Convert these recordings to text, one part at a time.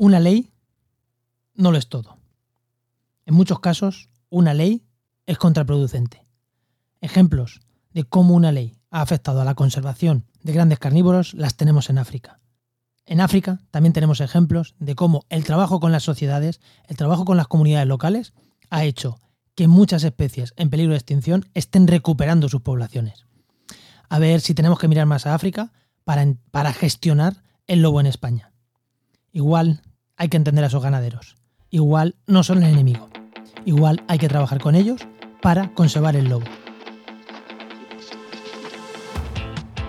Una ley no lo es todo. En muchos casos, una ley es contraproducente. Ejemplos de cómo una ley ha afectado a la conservación de grandes carnívoros las tenemos en África. En África también tenemos ejemplos de cómo el trabajo con las sociedades, el trabajo con las comunidades locales, ha hecho que muchas especies en peligro de extinción estén recuperando sus poblaciones. A ver si tenemos que mirar más a África para, para gestionar el lobo en España. Igual hay que entender a esos ganaderos. Igual no son el enemigo. Igual hay que trabajar con ellos para conservar el lobo.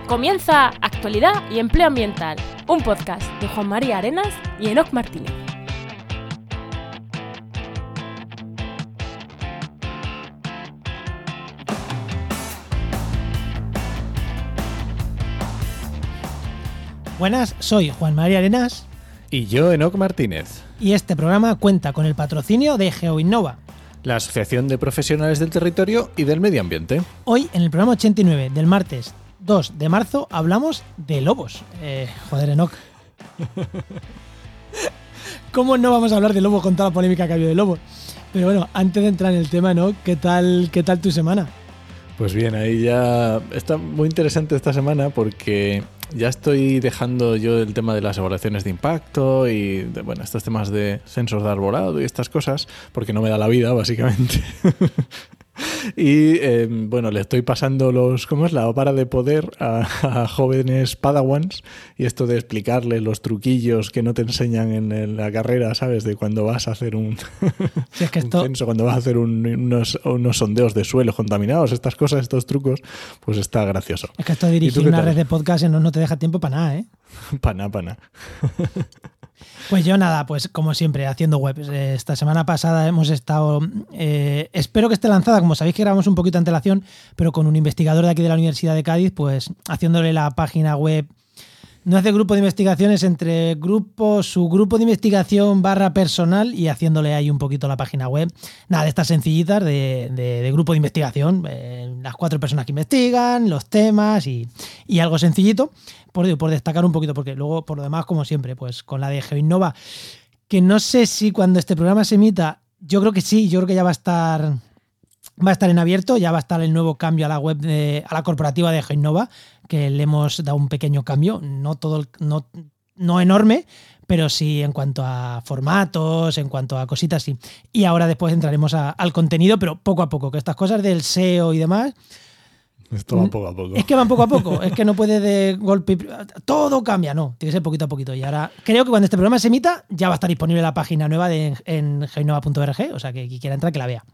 Comienza Actualidad y Empleo Ambiental, un podcast de Juan María Arenas y Enoc Martínez. Buenas, soy Juan María Arenas. Y yo, Enoc Martínez. Y este programa cuenta con el patrocinio de GeoInnova, la Asociación de Profesionales del Territorio y del Medio Ambiente. Hoy, en el programa 89 del martes 2 de marzo, hablamos de lobos. Eh, joder, Enoc. ¿Cómo no vamos a hablar de lobos con toda la polémica que ha habido de lobos? Pero bueno, antes de entrar en el tema, ¿no? ¿Qué tal, qué tal tu semana? Pues bien, ahí ya está muy interesante esta semana porque ya estoy dejando yo el tema de las evaluaciones de impacto y de, bueno, estos temas de sensor de arbolado y estas cosas, porque no me da la vida, básicamente. Y eh, bueno, le estoy pasando los, ¿cómo es? La ópera de poder a, jóvenes padawans y esto de explicarle los truquillos que no te enseñan en, la carrera, ¿sabes? De cuando vas a hacer un, censo, cuando vas a hacer unos, unos, sondeos de suelo contaminados, estas cosas, estos trucos, pues está gracioso. Es que esto de dirigir una red de podcast no, no te deja tiempo para nada, ¿eh? para nada, para nada. Pues yo nada, pues como siempre, haciendo webs. Esta semana pasada hemos estado, eh, espero que esté lanzada, como sabéis que grabamos un poquito de antelación, pero con un investigador de aquí de la Universidad de Cádiz, pues haciéndole la página web no hace grupo de investigaciones entre grupo, su grupo de investigación barra personal y haciéndole ahí un poquito la página web. Nada, de estas sencillitas de, grupo de investigación, eh, las cuatro personas que investigan, los temas y, algo sencillito, por, por destacar un poquito, porque luego por lo demás, como siempre, pues con la de GeoInnova, que no sé si cuando este programa se emita, yo creo que sí, yo creo que ya va a estar va a estar en abierto, ya va a estar el nuevo cambio a la web de, a la corporativa de GeoInnova, que le hemos dado un pequeño cambio, no todo no, no enorme, pero sí en cuanto a formatos, en cuanto a cositas, sí. Y ahora después entraremos al contenido, pero poco a poco, que estas cosas del SEO y demás. Esto va poco a poco. Es que van poco a poco, es que no puede de golpe. Todo cambia, no, tiene que ser poquito a poquito. Y ahora creo que cuando este programa se emita, ya va a estar disponible la página nueva de, en geinova.org, o sea que quien quiera entrar que la vea.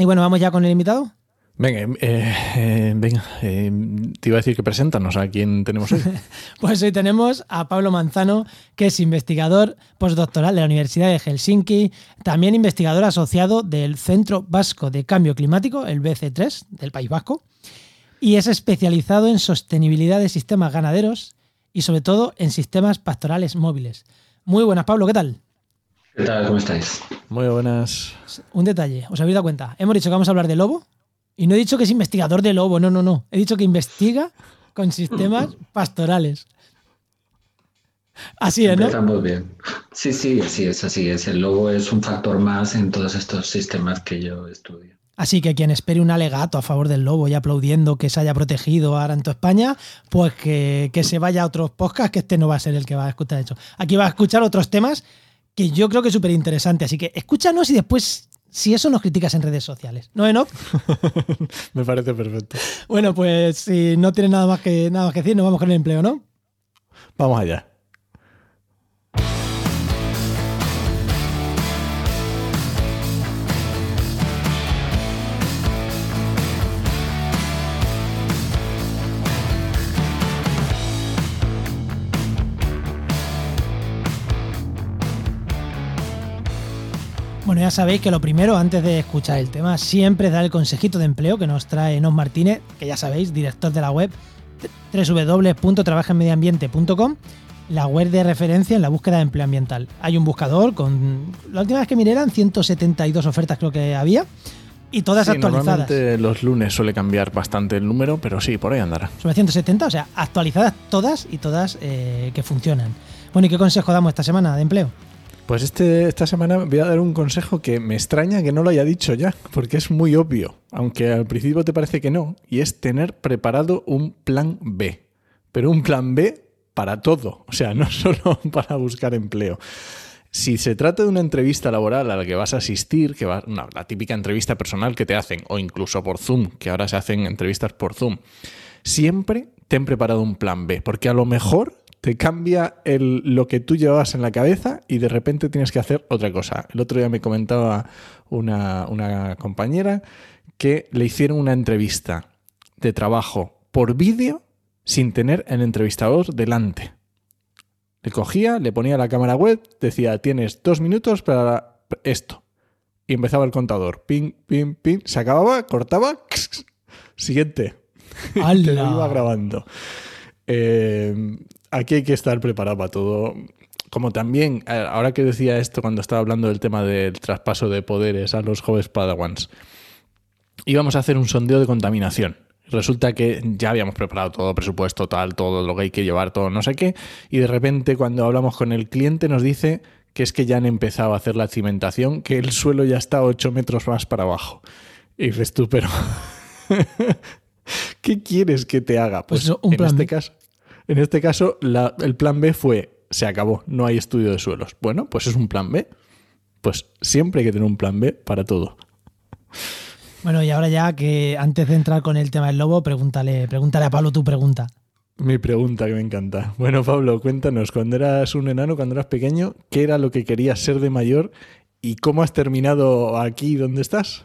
Y bueno, vamos ya con el invitado. Venga, eh, eh, venga eh, te iba a decir que preséntanos a quién tenemos hoy. pues hoy tenemos a Pablo Manzano, que es investigador postdoctoral de la Universidad de Helsinki, también investigador asociado del Centro Vasco de Cambio Climático, el BC3, del País Vasco, y es especializado en sostenibilidad de sistemas ganaderos y sobre todo en sistemas pastorales móviles. Muy buenas, Pablo, ¿qué tal? ¿Qué tal? ¿Cómo estáis? Muy buenas. Un detalle, ¿os habéis dado cuenta? Hemos dicho que vamos a hablar de lobo y no he dicho que es investigador de lobo, no, no, no. He dicho que investiga con sistemas pastorales. Así es, ¿no? Empezamos bien. Sí, sí, así es, así es. El lobo es un factor más en todos estos sistemas que yo estudio. Así que quien espere un alegato a favor del lobo y aplaudiendo que se haya protegido ahora en toda España, pues que, que, se vaya a otros podcasts, que este no va a ser el que va a escuchar eso. Aquí va a escuchar otros temas que yo creo que es súper interesante. Así que escúchanos y después si eso nos criticas en redes sociales. ¿No, Enoch? Me parece perfecto. Bueno, pues si no tienes nada más que, nada más que decir, nos vamos con el empleo, ¿no? Vamos allá. Bueno, ya sabéis que lo primero, antes de escuchar el tema, siempre es dar el consejito de empleo que nos trae Nos Martínez, que ya sabéis, director de la web www.trabajenmedioambiente.com, la web de referencia en la búsqueda de empleo ambiental. Hay un buscador con. La última vez que miré eran 172 ofertas, creo que había. Y todas Sí, actualizadas. Normalmente los lunes suele cambiar bastante el número, pero sí, por ahí andará. Sobre 170, o sea, actualizadas todas y todas eh, que funcionan. Bueno, ¿y qué consejo damos esta semana de empleo? Pues este, esta semana voy a dar un consejo que me extraña que no lo haya dicho ya, porque es muy obvio, aunque al principio te parece que no, y es tener preparado un plan B. Pero un plan B para todo, o sea, no solo para buscar empleo. Si se trata de una entrevista laboral a la que vas a asistir, que va, una- la típica entrevista personal que te hacen, o incluso por Zoom, que ahora se hacen entrevistas por Zoom, siempre ten preparado un plan B, porque a lo mejor te cambia el, lo que tú llevabas en la cabeza y de repente tienes que hacer otra cosa. El otro día me comentaba una, una compañera que le hicieron una entrevista de trabajo por vídeo sin tener el entrevistador delante. Le cogía, le ponía la cámara web, decía, tienes dos minutos para esto. Y empezaba el contador. Ping, ping, ping. Se acababa, cortaba. Siguiente. Te iba grabando. Eh, aquí hay que estar preparado para todo. Como también, ahora que decía esto cuando estaba hablando del tema del traspaso de poderes a los jóvenes padawans, íbamos a hacer un sondeo de contaminación. Resulta que ya habíamos preparado todo, presupuesto tal, todo lo que hay que llevar, todo no sé qué, y de repente cuando hablamos con el cliente nos dice que es que ya han empezado a hacer la cimentación, que el suelo ya está 8 metros más para abajo. Y dices tú, pero ¿qué quieres que te haga? Pues Pues, un en, plan este caso, en este caso, la- el plan B fue, se acabó, no hay estudio de suelos. Bueno, pues es un plan B. Pues siempre hay que tener un plan B para todo. Bueno, y ahora ya que antes de entrar con el tema del lobo, pregúntale, pregúntale a Pablo tu pregunta. Mi pregunta que me encanta. Bueno, Pablo, cuéntanos, cuando eras un enano, cuando eras pequeño, ¿qué era lo que querías ser de mayor y cómo has terminado aquí donde estás?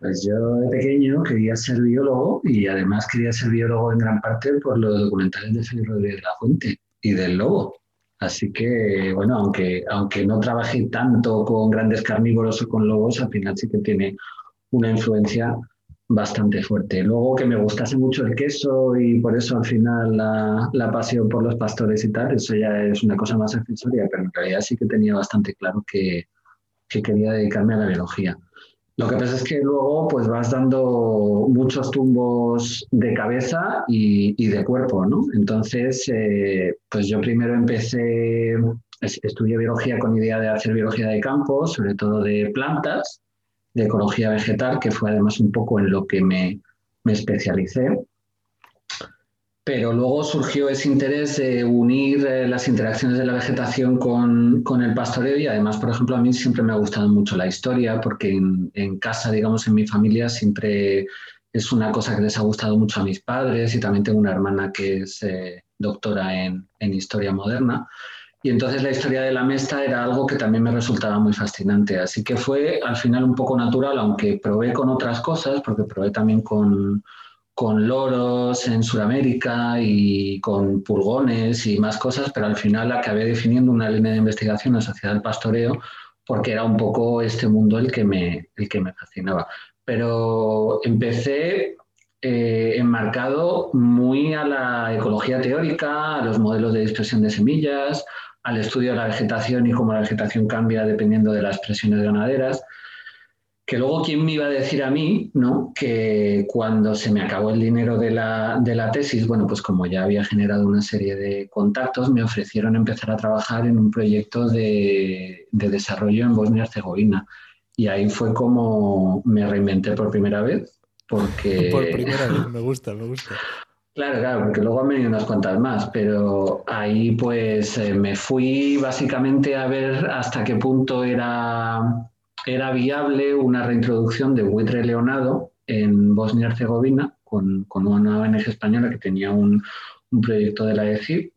Pues yo de pequeño quería ser biólogo y además quería ser biólogo en gran parte por los documentales de Félix Rodríguez de la Fuente y del lobo. Así que, bueno, aunque, aunque no trabajé tanto con grandes carnívoros o con lobos, al final sí que tiene una influencia bastante fuerte. Luego que me gustase mucho el queso y por eso al final la, la pasión por los pastores y tal, eso ya es una cosa más accesoria, pero en realidad sí que tenía bastante claro que, que quería dedicarme a la biología. Lo que pasa es que luego pues vas dando muchos tumbos de cabeza y, y de cuerpo, ¿no? Entonces, eh, pues yo primero empecé, es- estudié biología con idea de hacer biología de campo, sobre todo de plantas, de ecología vegetal, que fue además un poco en lo que me, me especialicé. Pero luego surgió ese interés de unir eh, las interacciones de la vegetación con, con el pastoreo y además, por ejemplo, a mí siempre me ha gustado mucho la historia porque en, en casa, digamos, en mi familia siempre es una cosa que les ha gustado mucho a mis padres y también tengo una hermana que es eh, doctora en, en historia moderna. Y entonces la historia de la mesta era algo que también me resultaba muy fascinante. Así que fue al final un poco natural, aunque probé con otras cosas, porque probé también con, con loros en Sudamérica y con pulgones y más cosas, pero al final acabé definiendo una línea de investigación asociada al pastoreo porque era un poco este mundo el que me, el que me fascinaba. Pero empecé eh, enmarcado muy a la ecología teórica, a los modelos de dispersión de semillas, al estudio de la vegetación y cómo la vegetación cambia dependiendo de las presiones ganaderas que luego quién me iba a decir a mí, ¿no? Que cuando se me acabó el dinero de la, de la tesis, bueno, pues como ya había generado una serie de contactos, me ofrecieron empezar a trabajar en un proyecto de, de desarrollo en Bosnia-Herzegovina. Y ahí fue como me reinventé por primera vez, porque... Por primera vez, me gusta, me gusta. Claro, claro, porque luego han venido unas cuantas más, pero ahí pues eh, me fui básicamente a ver hasta qué punto era, era viable una reintroducción de buitre leonado en Bosnia-Herzegovina con, con, una ONG española que tenía un, proyecto de la ECIP,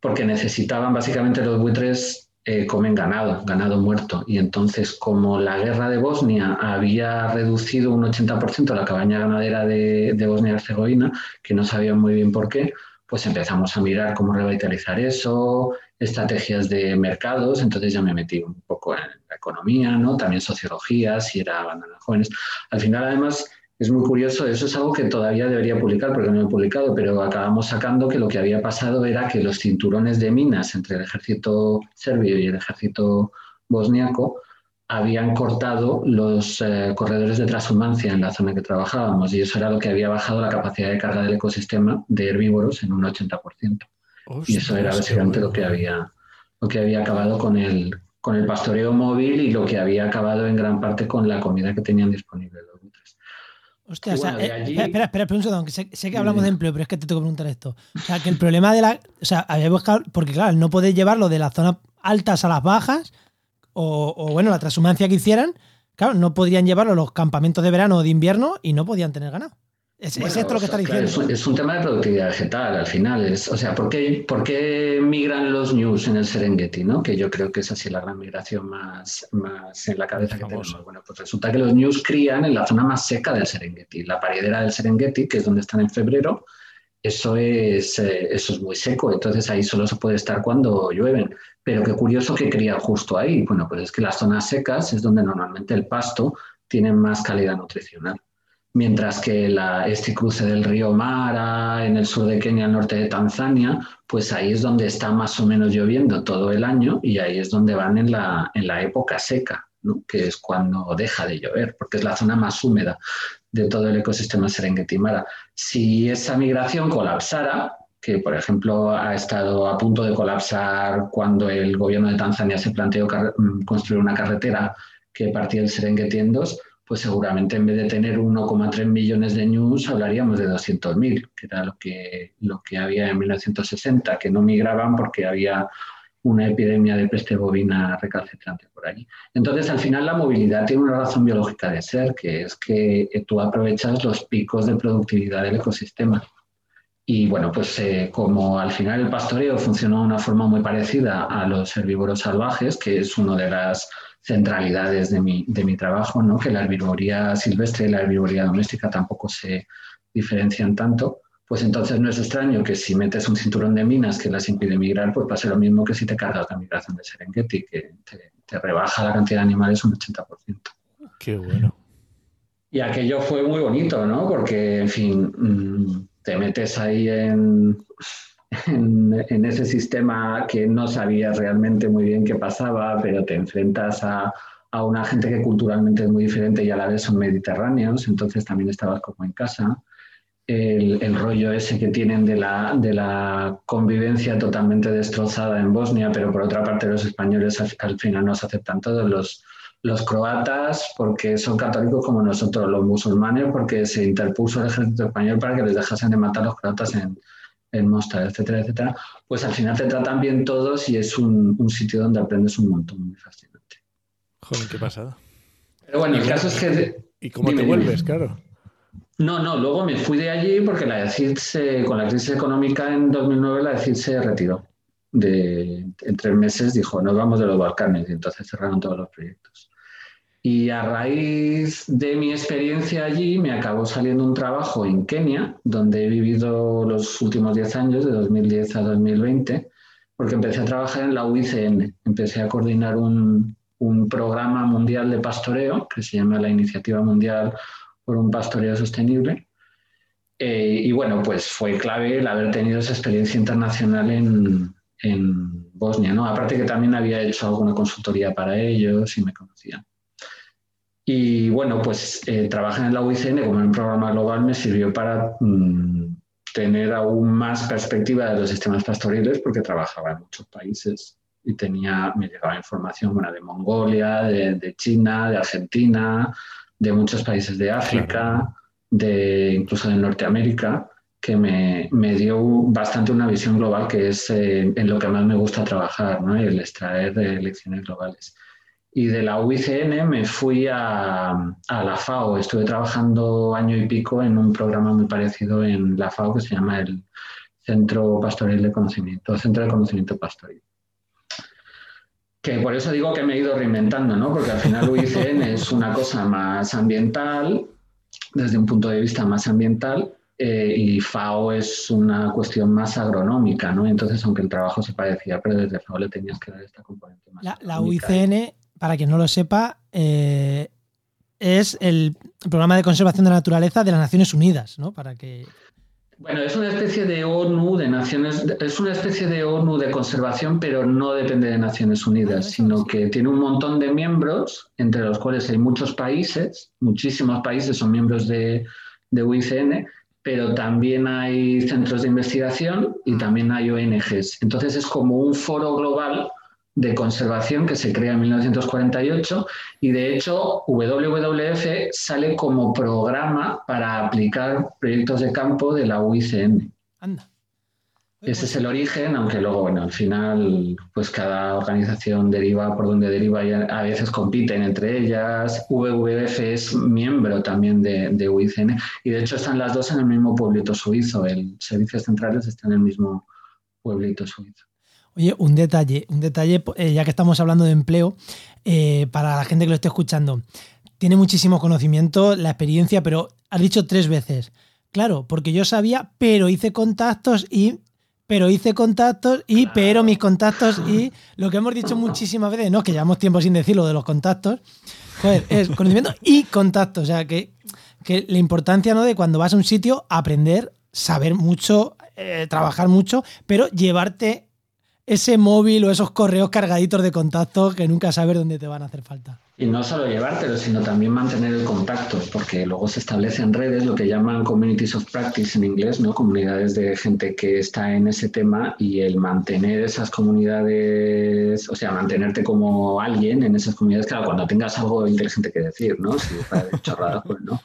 porque necesitaban básicamente los buitres eh, comen ganado, ganado muerto. Y entonces, como la guerra de Bosnia había reducido un 80% la cabaña ganadera de, de Bosnia-Herzegovina, que no sabían muy bien por qué, pues empezamos a mirar cómo revitalizar eso, estrategias de mercados, entonces ya me metí un poco en economía, ¿no? también sociología, si era bandanas jóvenes. Al final, además, es muy curioso, eso es algo que todavía debería publicar porque no lo he publicado, pero acabamos sacando que lo que había pasado era que los cinturones de minas entre el ejército serbio y el ejército bosniaco habían cortado los eh, corredores de transhumancia en la zona que trabajábamos y eso era lo que había bajado la capacidad de carga del ecosistema de herbívoros en un 80%. y eso era básicamente lo que había lo que había acabado con el, con el pastoreo móvil y lo que había acabado en gran parte con la comida que tenían disponible los buitres. Hostia, o sea, eh, espera, espera, espera un segundo, sé, que hablamos de empleo, pero es que te tengo que preguntar esto. O sea, que el problema de la. O sea, había buscado. Porque, claro, no podés llevarlo de las zonas altas a las bajas, o, bueno, la transhumancia que hicieran, claro, no podían llevarlo a los campamentos de verano o de invierno y no podían tener ganado. Es, esto lo que está diciendo. es, un, tema de productividad vegetal al final. Es, o sea, ¿por qué, ¿por qué, migran los news en el Serengeti? ¿no? Que yo creo que es así la gran migración más, más en la cabeza que tenemos. Bueno, pues resulta que los news crían en la zona más seca del Serengeti, la paridera del Serengeti, que es donde están en febrero. Eso es, eh, eso es muy seco, entonces ahí solo se puede estar cuando llueven. Pero qué curioso que cría justo ahí. Bueno, pues es que las zonas secas es donde normalmente el pasto tiene más calidad nutricional. Mientras que la, este cruce del río Mara en el sur de Kenia, al norte de Tanzania, pues ahí es donde está más o menos lloviendo todo el año y ahí es donde van en la, en la época seca, ¿no? que es cuando deja de llover, porque es la zona más húmeda de todo el ecosistema Serengeti-Mara. Si esa migración colapsara, que por ejemplo ha estado a punto de colapsar cuando el gobierno de Tanzania se planteó mm, construir una carretera que partía del Serengeti en dos, pues seguramente en vez de tener 1,3 millones de news hablaríamos de 200.000, que era lo que, lo que había en 1960, que no migraban porque había una epidemia de peste bovina recalcitrante por allí. Entonces, al final, la movilidad tiene una razón biológica de ser, que es que tú aprovechas los picos de productividad del ecosistema. Y bueno, pues eh, como al final el pastoreo funciona de una forma muy parecida a los herbívoros salvajes, que es una de las centralidades de mi, de mi trabajo, ¿no? que la herbivoría silvestre y la herbivoría doméstica tampoco se diferencian tanto, pues entonces no es extraño que si metes un cinturón de minas que las impide migrar, pues pase lo mismo que si te cargas la migración de Serengeti, que te, te rebaja la cantidad de animales un 80%. Qué bueno. Y aquello fue muy bonito, ¿no? Porque, en fin, mm, te metes ahí en, en, ese sistema que no sabías realmente muy bien qué pasaba, pero te enfrentas a, a, una gente que culturalmente es muy diferente y a la vez son mediterráneos, entonces también estabas como en casa. El, el rollo ese que tienen de la, de la, convivencia totalmente destrozada en Bosnia, pero por otra parte los españoles al, al final nos aceptan todos los, los croatas porque son católicos como nosotros, los musulmanes porque se interpuso el ejército español para que les dejasen de matar a los croatas en, en Mostar, etcétera, etcétera, pues al final te tratan bien todos y es un, un sitio donde aprendes un montón, muy fascinante. Joder, qué pasada. Pero bueno, el caso es que... ¿Y cómo te vuelves, claro? No, no, luego me fui de allí porque la de con la crisis económica en 2009 la de se retiró. De, en tres meses dijo, nos vamos de los Balcanes y entonces cerraron todos los proyectos. Y a raíz de mi experiencia allí me acabó saliendo un trabajo en Kenia, donde he vivido los últimos 10 años, de 2010 a 2020, porque empecé a trabajar en la UICN. Empecé a coordinar un, un programa mundial de pastoreo que se llama la Iniciativa Mundial por un Pastoreo Sostenible. Eh, y bueno, pues fue clave el haber tenido esa experiencia internacional en, en Bosnia, ¿no? Aparte que también había hecho alguna consultoría para ellos y me conocían. Y bueno, pues eh, trabajar en la UICN como en un programa global me sirvió para mm, tener aún más perspectiva de los sistemas pastoriles porque trabajaba en muchos países y tenía, me llegaba información de Mongolia, de, China, de Argentina, de muchos países de África, de incluso de Norteamérica, que me, me, dio bastante una visión global que es eh, en lo que más me gusta trabajar, ¿no? el extraer de lecciones globales. Y de la UICN me fui a, a, la FAO. Estuve trabajando año y pico en un programa muy parecido en la FAO que se llama el Centro Pastoril de Conocimiento, Centro de Conocimiento Pastoril. Que por eso digo que me he ido reinventando, ¿no? Porque al final UICN es una cosa más ambiental, desde un punto de vista más ambiental, eh, y FAO es una cuestión más agronómica, ¿no? Entonces, aunque el trabajo se parecía, pero desde FAO le tenías que dar esta componente más. La, la UICN para quien no lo sepa, eh, es el programa de conservación de la naturaleza de las Naciones Unidas, ¿no? Para que. Bueno, es una especie de ONU de Naciones, es una especie de ONU de conservación, pero no depende de Naciones Unidas, sino que tiene un montón de miembros, entre los cuales hay muchos países, muchísimos países son miembros de, de UICN, pero también hay centros de investigación y también hay ONGs. Entonces es como un foro global de conservación que se crea en 1948 y de hecho WWF sale como programa para aplicar proyectos de campo de la UICN. Anda. Ese es el origen, aunque luego, bueno, al final, pues cada organización deriva por donde deriva y a veces compiten entre ellas. WWF es miembro también de, de UICN y de hecho están las dos en el mismo pueblito suizo. El Servicios Centrales está en el mismo pueblito suizo. Oye, un detalle, un detalle, eh, ya que estamos hablando de empleo, eh, para la gente que lo esté escuchando, tiene muchísimo conocimiento, la experiencia, pero has dicho tres veces. Claro, porque yo sabía, pero hice contactos y pero hice contactos y pero mis contactos y lo que hemos dicho muchísimas veces, no, que llevamos tiempo sin decirlo de los contactos, joder, es conocimiento y contactos, o sea, que, que la importancia ¿no? de cuando vas a un sitio aprender, saber mucho, eh, trabajar mucho, pero llevarte ese móvil o esos correos cargaditos de contactos que nunca sabes dónde te van a hacer falta. Y no solo llevártelo, sino también mantener el contacto, porque luego se establecen redes, lo que llaman communities of practice en inglés, ¿no? Comunidades de gente que está en ese tema y el mantener esas comunidades, o sea, mantenerte como alguien en esas comunidades, claro, cuando tengas algo inteligente que decir, ¿no? Si para chorradas, pues no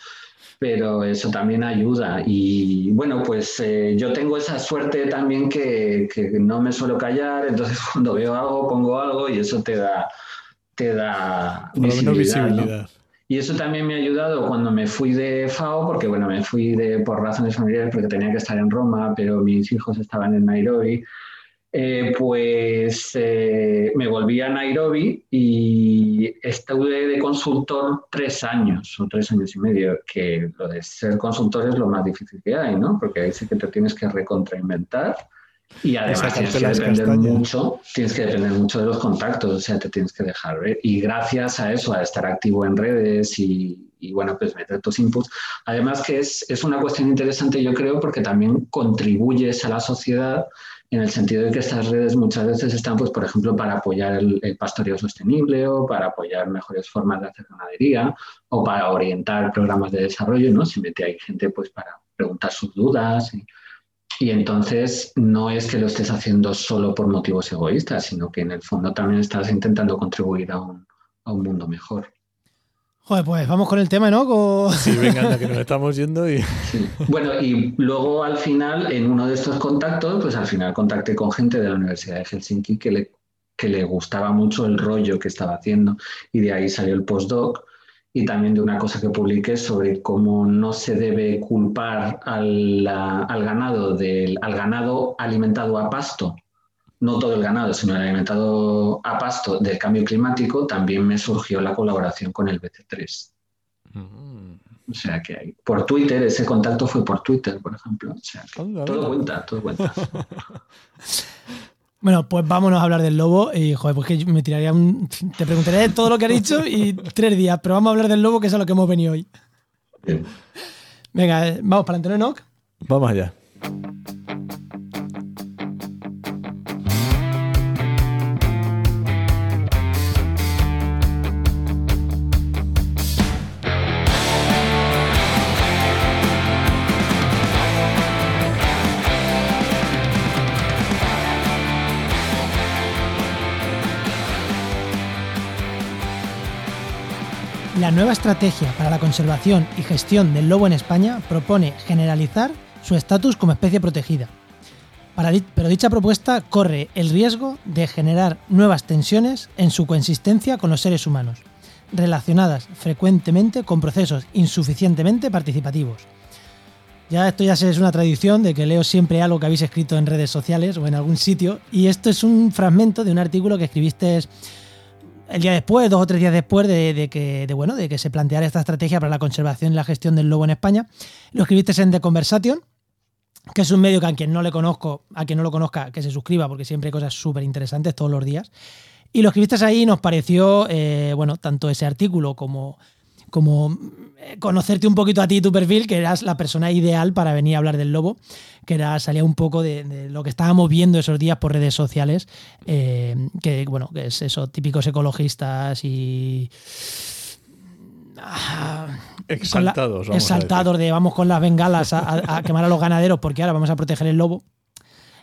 pero eso también ayuda. Y bueno, pues eh, yo tengo esa suerte también que, que, no me suelo callar, entonces cuando veo algo pongo algo y eso te da, te da visibilidad. Y eso también me ha ayudado cuando me fui de FAO, porque bueno, me fui de, por razones familiares porque tenía que estar en Roma, pero mis hijos estaban en Nairobi. Eh, pues eh, me volví a Nairobi y estuve de consultor tres años o tres años y medio, que lo de ser consultor es lo más difícil que hay, ¿no? Porque ahí sí que te tienes que recontrainventar y además tienes que depender mucho, tienes que depender mucho de los contactos, o sea, te tienes que dejar ver. Y gracias a eso, a estar activo en redes y, y bueno, pues meter tus inputs. Además que es, es una cuestión interesante, yo creo, porque también contribuyes a la sociedad en el sentido de que estas redes muchas veces están, pues, por ejemplo, para apoyar el, pastoreo sostenible o para apoyar mejores formas de hacer ganadería o para orientar programas de desarrollo, ¿no? Siempre hay gente, pues, para preguntar sus dudas. Y, y entonces no es que lo estés haciendo solo por motivos egoístas, sino que en el fondo también estás intentando contribuir a un, a un mundo mejor. Joder, pues vamos con el tema, ¿no? Sí, venga, que nos estamos yendo y... Bueno, y luego al final, en uno de estos contactos, pues al final contacté con gente de la Universidad de Helsinki que le, que le gustaba mucho el rollo que estaba haciendo y de ahí salió el postdoc y también de una cosa que publiqué sobre cómo no se debe culpar al, al ganado, del, al ganado alimentado a pasto no todo el ganado, sino el alimentado a pasto del cambio climático, también me surgió la colaboración con el BC3. Mm. O sea que hay, por Twitter, ese contacto fue por Twitter, por ejemplo. O sea todo cuenta, todo cuenta. Bueno, pues vámonos a hablar del lobo. Y joder, pues que me tiraría un. Te preguntaré todo lo que ha dicho y tres días, pero vamos a hablar del lobo, que es a lo que hemos venido hoy. Venga, eh, vamos para Antonio Nock. Vamos allá. La nueva estrategia para la conservación y gestión del lobo en España propone generalizar su estatus como especie protegida. pero dicha propuesta corre el riesgo de generar nuevas tensiones en su coexistencia con los seres humanos, relacionadas frecuentemente con procesos insuficientemente participativos. Ya esto ya es una tradición de que leo siempre algo que habéis escrito en redes sociales o en algún sitio, y esto es un fragmento de un artículo que escribiste el día después, dos o tres días después de, que, bueno, de que se planteara esta estrategia para la conservación y la gestión del lobo en España. Lo escribiste en The Conversation, que es un medio que a quien no le conozco, a quien no lo conozca, que se suscriba, porque siempre hay cosas súper interesantes todos los días. Y lo escribiste ahí y nos pareció, eh, bueno, tanto ese artículo como, como conocerte un poquito a ti y tu perfil, que eras la persona ideal para venir a hablar del lobo, que era, salía un poco de, lo que estábamos viendo esos días por redes sociales, eh, que bueno, que es eso, típicos ecologistas y... Ah, exaltados. exaltados de vamos con las bengalas a, quemar a los ganaderos porque ahora vamos a proteger el lobo.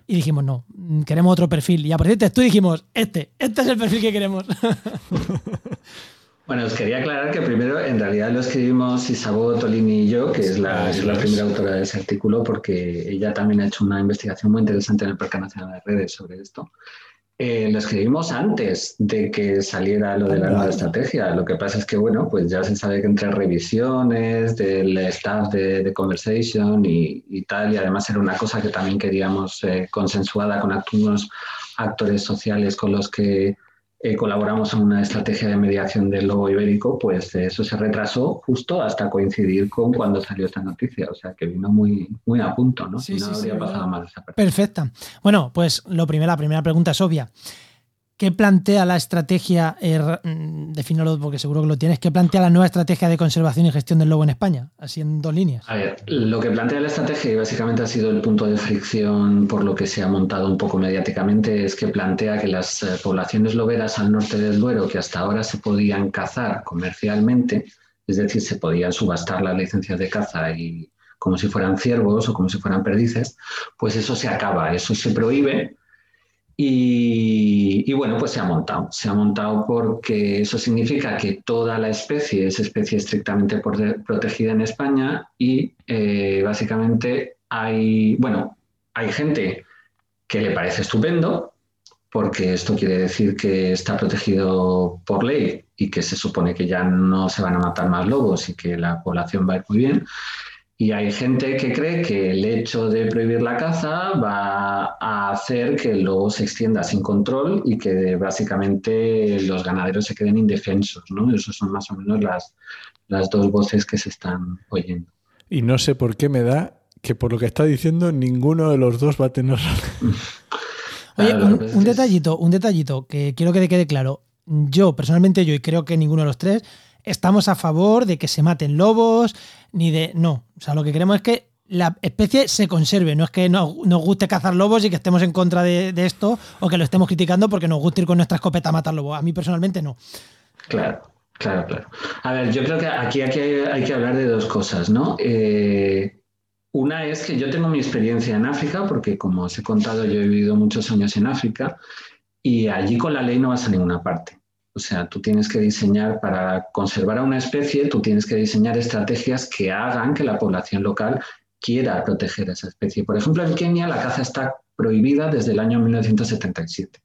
Y dijimos, no, queremos otro perfil. Y a partir de esto dijimos, este, este es el perfil que queremos. Bueno, os quería aclarar que primero en realidad lo escribimos Isabel Tolini y yo, que es la, la primera autora de ese artículo, porque ella también ha hecho una investigación muy interesante en el Parque Nacional de Redes sobre esto. Eh, lo escribimos antes de que saliera lo de la nueva estrategia. Lo que pasa es que, bueno, pues ya se sabe que entre revisiones del staff de, Conversation y, tal, y además era una cosa que también queríamos eh, consensuada con algunos actores sociales con los que eh, colaboramos en una estrategia de mediación del lobo ibérico, pues eso se retrasó justo hasta coincidir con cuando salió esta noticia. O sea, que vino muy, muy a punto, ¿no? Sí, no habría pasado más Perfecta. Bueno, pues lo primero, la primera pregunta es obvia. ¿Qué plantea la estrategia, eh, mm, defínalo porque seguro que lo tienes, qué plantea la nueva estrategia de conservación y gestión del lobo en España? Así en dos líneas. A ver, lo que plantea la estrategia, y básicamente ha sido el punto de fricción por lo que se ha montado un poco mediáticamente, es que plantea que las eh, poblaciones loberas al norte del Duero, que hasta ahora se podían cazar comercialmente, es decir, se podían subastar las licencias de caza y como si fueran ciervos o como si fueran perdices, pues eso se acaba, eso se prohíbe y, bueno, pues se ha montado. Se ha montado porque eso significa que toda la especie es especie estrictamente protegida en España y eh, básicamente hay, bueno, hay gente que le parece estupendo porque esto quiere decir que está protegido por ley y que se supone que ya no se van a matar más lobos y que la población va a ir muy bien. Y hay gente que cree que el hecho de prohibir la caza va a hacer que el lobo se extienda sin control y que básicamente los ganaderos se queden indefensos. ¿no? Esas son más o menos las, las dos voces que se están oyendo. Y no sé por qué me da que por lo que está diciendo ninguno de los dos va a tener Oye, un, detallito, un detallito que quiero que te quede claro. Yo, personalmente, yo y creo que ninguno de los tres, estamos a favor de que se maten lobos, ni de. No. O sea, lo que queremos es que la especie se conserve. No es que nos, guste cazar lobos y que estemos en contra de, esto o que lo estemos criticando porque nos guste ir con nuestra escopeta a matar lobos. A mí personalmente no. Claro, claro, claro. A ver, yo creo que aquí, aquí hay, que hablar de dos cosas, ¿no? Eh, una es que yo tengo mi experiencia en África, porque como os he contado, yo he vivido muchos años en África y allí con la ley no vas a ninguna parte. O sea, tú tienes que diseñar, para conservar a una especie, tú tienes que diseñar estrategias que hagan que la población local quiera proteger a esa especie. Por ejemplo, en Kenia la caza está prohibida desde el año 1977.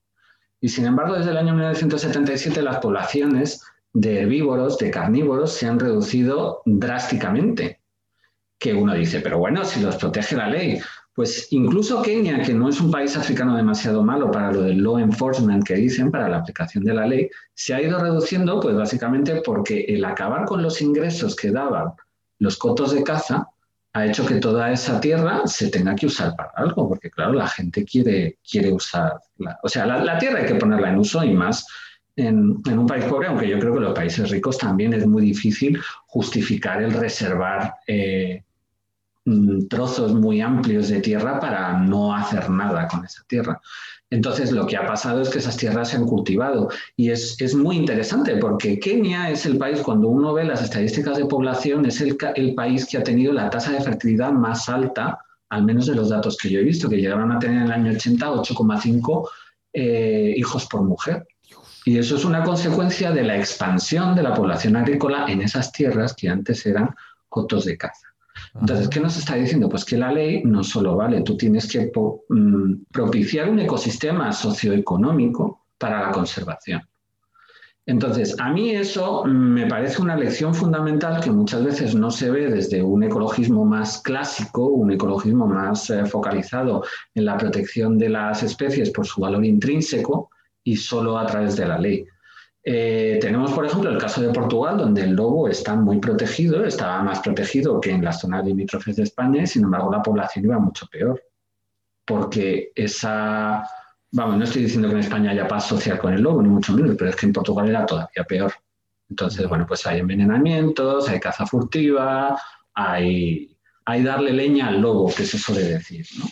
Y sin embargo, desde el año 1977 las poblaciones de herbívoros, de carnívoros, se han reducido drásticamente. Que uno dice, pero bueno, si los protege la ley, pues incluso Kenia, que no es un país africano demasiado malo para lo del law enforcement que dicen, para la aplicación de la ley, se ha ido reduciendo, pues básicamente porque el acabar con los ingresos que daban los cotos de caza ha hecho que toda esa tierra se tenga que usar para algo, porque claro, la gente quiere, quiere usarla. O sea, la, tierra hay que ponerla en uso y más en, un país pobre, aunque yo creo que los países ricos también es muy difícil justificar el reservar. Eh, trozos muy amplios de tierra para no hacer nada con esa tierra. Entonces, lo que ha pasado es que esas tierras se han cultivado y es, muy interesante porque Kenia es el país, cuando uno ve las estadísticas de población, es el, país que ha tenido la tasa de fertilidad más alta, al menos de los datos que yo he visto, que llegaron a tener en el año 80 8,5 eh, hijos por mujer. Y eso es una consecuencia de la expansión de la población agrícola en esas tierras que antes eran cotos de caza. Entonces, ¿qué nos está diciendo? Pues que la ley no solo vale, tú tienes que mm, propiciar un ecosistema socioeconómico para la conservación. Entonces, a mí eso me parece una lección fundamental que muchas veces no se ve desde un ecologismo más clásico, un ecologismo más eh, focalizado en la protección de las especies por su valor intrínseco y solo a través de la ley. Eh, tenemos, por ejemplo, el caso de Portugal, donde el lobo está muy protegido, estaba más protegido que en las zonas limítrofes de España y, sin embargo, la población iba mucho peor. Porque esa. Vamos, no estoy diciendo que en España haya paz social con el lobo, ni mucho menos, pero es que en Portugal era todavía peor. Entonces, bueno, pues hay envenenamientos, hay caza furtiva, hay, hay darle leña al lobo, que se suele decir, ¿no?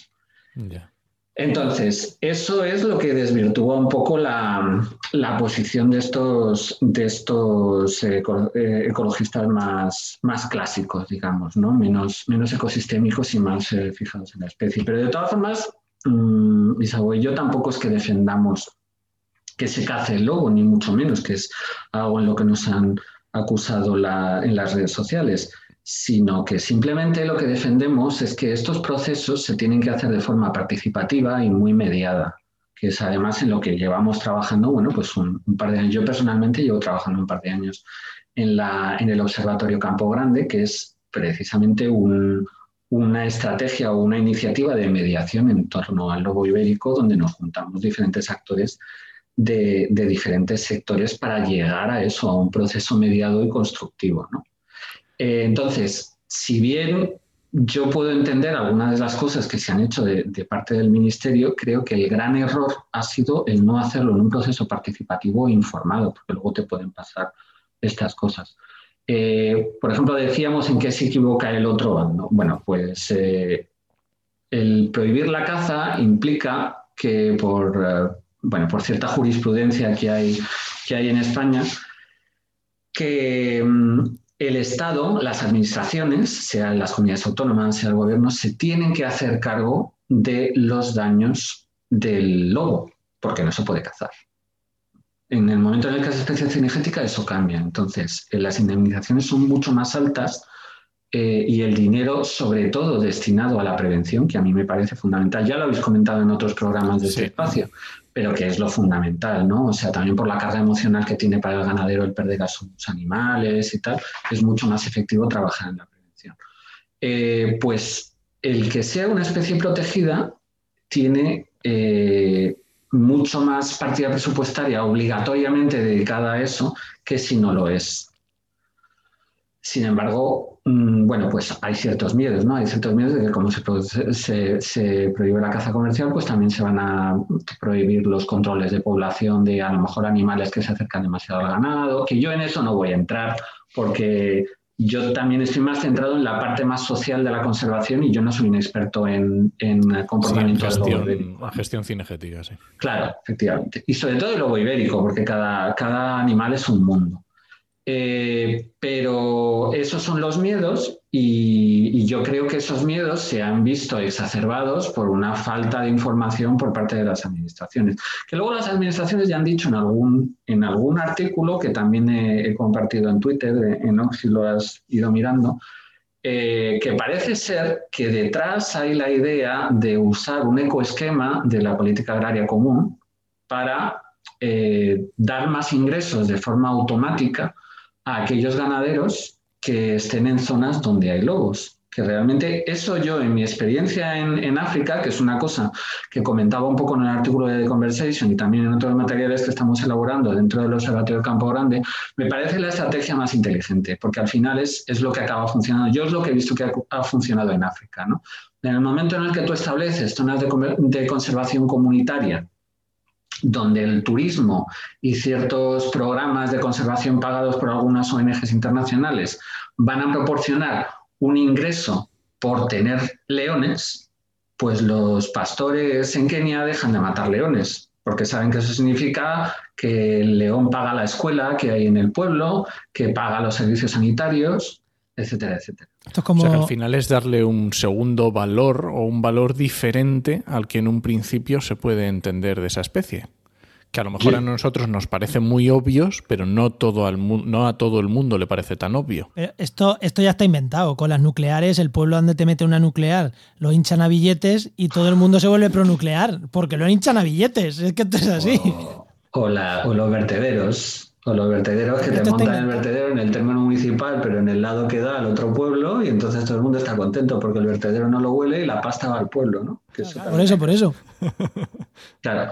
Entonces, eso es lo que desvirtúa un poco la, posición de estos, de estos eh, eh, ecologistas más, más clásicos, digamos, ¿no? menos, menos ecosistémicos y más eh, fijados en la especie. Pero de todas formas, mmm, y yo tampoco es que defendamos que se cace el lobo, ni mucho menos, que es algo en lo que nos han acusado en las redes sociales sino que simplemente lo que defendemos es que estos procesos se tienen que hacer de forma participativa y muy mediada, que es además en lo que llevamos trabajando, bueno, pues un, par de años. Yo personalmente llevo trabajando un par de años en, la, en el Observatorio Campo Grande, que es precisamente una estrategia o una iniciativa de mediación en torno al lobo ibérico, donde nos juntamos diferentes actores de, de diferentes sectores para llegar a eso, a un proceso mediado y constructivo, ¿no? Eh, entonces, si bien yo puedo entender algunas de las cosas que se han hecho de, parte del Ministerio, creo que el gran error ha sido el no hacerlo en un proceso participativo e informado, porque luego te pueden pasar estas cosas. Eh, por ejemplo, decíamos en qué se equivoca el otro bando. Bueno, pues eh, el prohibir la caza implica que por, bueno, por cierta jurisprudencia que hay, que hay en España, que mm, el Estado, las administraciones, sean las comunidades autónomas, sea el gobierno, se tienen que hacer cargo de los daños del lobo, porque no se puede cazar. En el momento en el que es especie cinegética, eso cambia. Entonces, eh, las indemnizaciones son mucho más altas eh, y el dinero, sobre todo destinado a la prevención, que a mí me parece fundamental, ya lo habéis comentado en otros programas de este espacio, pero que es lo fundamental, ¿no? O sea, también por la carga emocional que tiene para el ganadero el perder a sus animales y tal, es mucho más efectivo trabajar en la prevención. Eh, pues el que sea una especie protegida tiene eh, mucho más partida presupuestaria obligatoriamente dedicada a eso que si no lo es. Sin embargo, mm, bueno, pues hay ciertos miedos, ¿no? Hay ciertos miedos de que como se, se, prohíbe la caza comercial, pues también se van a prohibir los controles de población de a lo mejor animales que se acercan demasiado al ganado, que yo en eso no voy a entrar porque yo también estoy más centrado en la parte más social de la conservación y yo no soy un experto en, en comportamiento sí, gestión, gestión cinegética, sí. Claro, efectivamente. Y sobre todo el lobo ibérico, porque cada, cada animal es un mundo. Eh, son los miedos y, yo creo que esos miedos se han visto exacerbados por una falta de información por parte de las administraciones. Que luego las administraciones ya han dicho en algún, en algún artículo que también he, compartido en Twitter, en Oxy lo has ido mirando, eh, que parece ser que detrás hay la idea de usar un ecoesquema de la política agraria común para eh, dar más ingresos de forma automática a aquellos ganaderos que estén en zonas donde hay lobos. Que realmente eso yo en mi experiencia en, África, que es una cosa que comentaba un poco en el artículo de The Conversation y también en otros materiales que estamos elaborando dentro del Observatorio Campo Grande, me parece la estrategia más inteligente, porque al final es, es lo que acaba funcionando. Yo es lo que he visto que ha, funcionado en África. ¿no? En el momento en el que tú estableces zonas de, de conservación comunitaria donde el turismo y ciertos programas de conservación pagados por algunas ONGs internacionales van a proporcionar un ingreso por tener leones, pues los pastores en Kenia dejan de matar leones, porque saben que eso significa que el león paga la escuela que hay en el pueblo, que paga los servicios sanitarios, etcétera, etcétera. O sea, que al final es darle un segundo valor o un valor diferente al que en un principio se puede entender de esa especie. Que a lo mejor a nosotros nos parecen muy obvios, pero no, todo al no a todo el mundo le parece tan obvio. esto, esto ya está inventado. Con las nucleares, el pueblo donde te mete una nuclear lo hinchan a billetes y todo el mundo se vuelve pronuclear, porque lo hinchan a billetes. Es que esto es así. o los vertederos. O los vertederos que te montan el vertedero en el término municipal, pero en el lado que da al otro pueblo, y entonces todo el mundo está contento porque el vertedero no lo huele y la pasta va al pueblo, ¿no? por eso, por eso. Claro.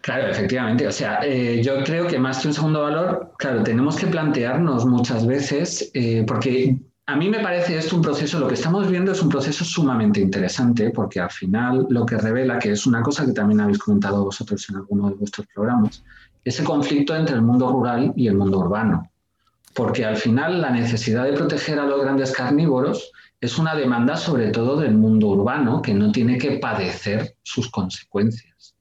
Claro, efectivamente. O sea, eh, yo creo que más que un segundo valor, claro, tenemos que plantearnos muchas veces, eh, porque a mí me parece esto un proceso, lo que estamos viendo es un proceso sumamente interesante, porque al final lo que revela, que es una cosa que también habéis comentado vosotros en alguno de vuestros programas, ese conflicto entre el mundo rural y el mundo urbano. porque al final la necesidad de proteger a los grandes carnívoros es una demanda sobre todo del mundo urbano que no tiene que padecer sus consecuencias.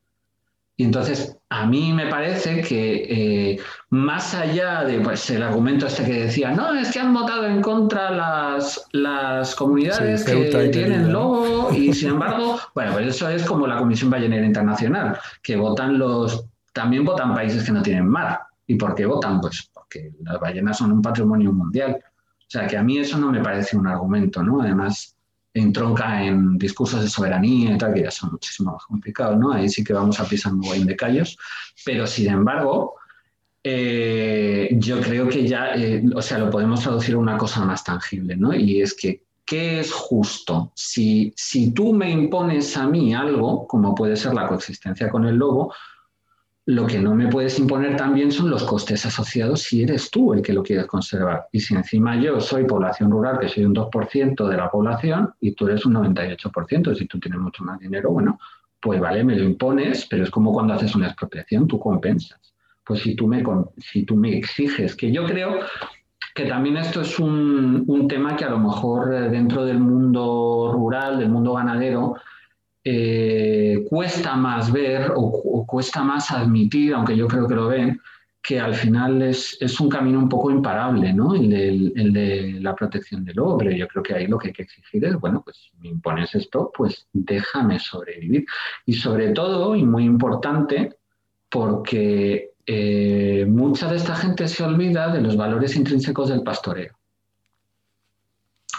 Y entonces, a mí me parece que eh, más allá de pues, el argumento este que decía, no, es que han votado en contra las, las comunidades que tienen lobo y sin embargo, bueno, pues eso es como la Comisión Ballenera Internacional, que votan los, también votan países que no tienen mar. ¿Y por qué votan? Pues porque las ballenas son un patrimonio mundial. O sea, que a mí eso no me parece un argumento, ¿no? Además, entronca en discursos de soberanía y tal, que ya son muchísimo más complicados, ¿no? Ahí sí que vamos a pisar un buen de callos, pero sin embargo, eh, yo creo que ya, eh, o sea, lo podemos traducir a una cosa más tangible, ¿no? Y es que, ¿qué es justo? Si, si tú me impones a mí algo, como puede ser la coexistencia con el lobo, lo que no me puedes imponer también son los costes asociados si eres tú el que lo quieres conservar. Y si encima yo soy población rural, que soy un 2% de la población, y tú eres un 98%, si tú tienes mucho más dinero, bueno, pues vale, me lo impones, pero es como cuando haces una expropiación, tú compensas. Pues si tú me, si tú me exiges, que yo creo que también esto es un, un tema que a lo mejor eh, dentro del mundo rural, del mundo ganadero, eh, cuesta más ver o, cuesta más admitir, aunque yo creo que lo ven, que al final es, un camino un poco imparable, ¿no? El de, la protección del hombre. Yo creo que ahí lo que hay que exigir es, bueno, pues me impones esto, pues déjame sobrevivir. Y sobre todo, y muy importante, porque eh, mucha de esta gente se olvida de los valores intrínsecos del pastoreo.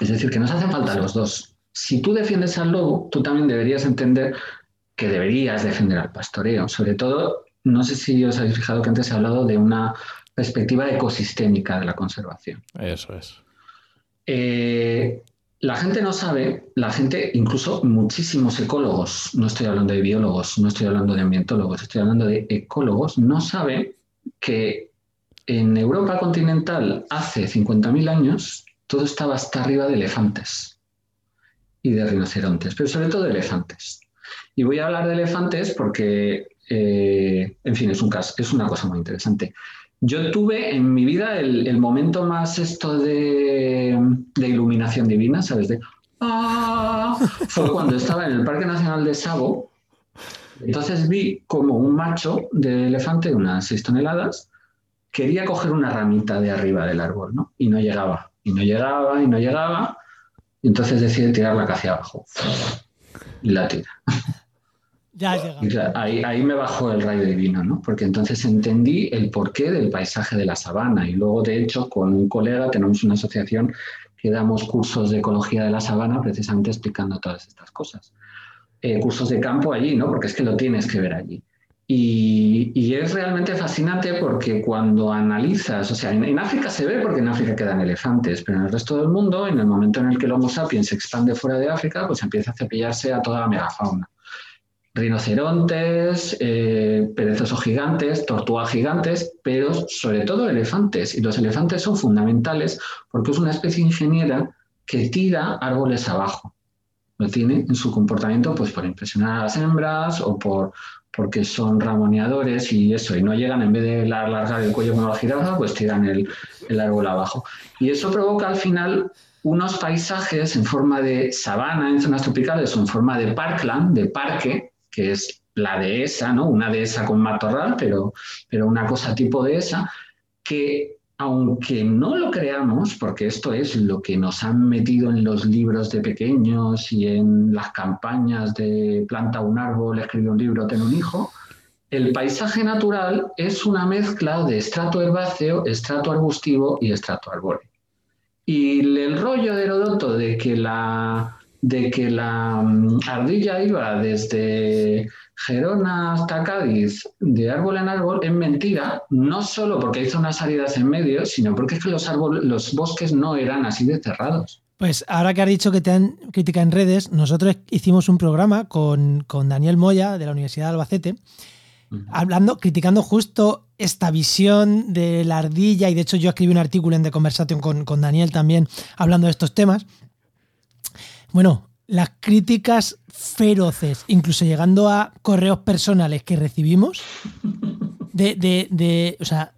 Es decir, que nos hacen falta los dos si tú defiendes al lobo, tú también deberías entender que deberías defender al pastoreo. Sobre todo, no sé si os habéis fijado que antes he hablado de una perspectiva ecosistémica de la conservación. Eso es. Eh, la gente no sabe, la gente, incluso muchísimos ecólogos, no estoy hablando de biólogos, no estoy hablando de ambientólogos, estoy hablando de ecólogos, no saben que en Europa continental hace 50.000 años todo estaba hasta arriba de elefantes y de rinocerontes, pero sobre todo de elefantes. Y voy a hablar de elefantes porque, eh, en fin, es, un caso, es una cosa muy interesante. Yo tuve en mi vida el, momento más esto de, iluminación divina, ¿sabes? De, ¡Ah! Fue cuando estaba en el Parque Nacional de Savo. Entonces vi como un macho de elefante de unas 6 toneladas quería coger una ramita de arriba del árbol, ¿no? Y no llegaba, y no llegaba, y no llegaba. Y entonces decide tirarla hacia abajo. Y la tira. Ya llega. Ahí, ahí me bajó el rayo divino, ¿no? Porque entonces entendí el porqué del paisaje de la sabana. Y luego, de hecho, con un colega tenemos una asociación que damos cursos de ecología de la sabana precisamente explicando todas estas cosas. Eh, cursos de campo allí, ¿no? Porque es que lo tienes que ver allí. Y, es realmente fascinante porque cuando analizas, o sea, en, África se ve porque en África quedan elefantes, pero en el resto del mundo, en el momento en el que el Homo sapiens se expande fuera de África, pues empieza a cepillarse a toda la megafauna. Rinocerontes, eh, perezosos gigantes, tortugas gigantes, pero sobre todo elefantes. Y los elefantes son fundamentales porque es una especie ingeniera que tira árboles abajo. Lo tiene en su comportamiento pues por impresionar a las hembras o por porque son ramoneadores y eso, y no llegan, en vez de alargar el cuello como la jirafa, pues tiran el, el árbol abajo. Y eso provoca al final unos paisajes en forma de sabana en zonas tropicales o en forma de parkland, de parque, que es la dehesa, ¿no? Una dehesa con matorral, pero, pero una cosa tipo dehesa, que aunque no lo creamos, porque esto es lo que nos han metido en los libros de pequeños y en las campañas de planta un árbol, escribe un libro, ten un hijo, el paisaje natural es una mezcla de estrato herbáceo, estrato arbustivo y estrato arbóreo. Y el rollo de Herodoto de que la, de que la mm, ardilla iba desde Gerona hasta Cádiz, de árbol en árbol, es mentira, no solo porque hizo unas salidas en medio, sino porque es que los, árboles, los bosques no eran así de cerrados. Pues ahora que has dicho que te han criticado en redes, nosotros hicimos un programa con, Daniel Moya de la Universidad de Albacete, hablando, criticando justo esta visión de la ardilla, y de hecho yo escribí un artículo en The Conversation con, con Daniel también hablando de estos temas. Bueno, las críticas feroces, incluso llegando a correos personales que recibimos, de, de, o sea,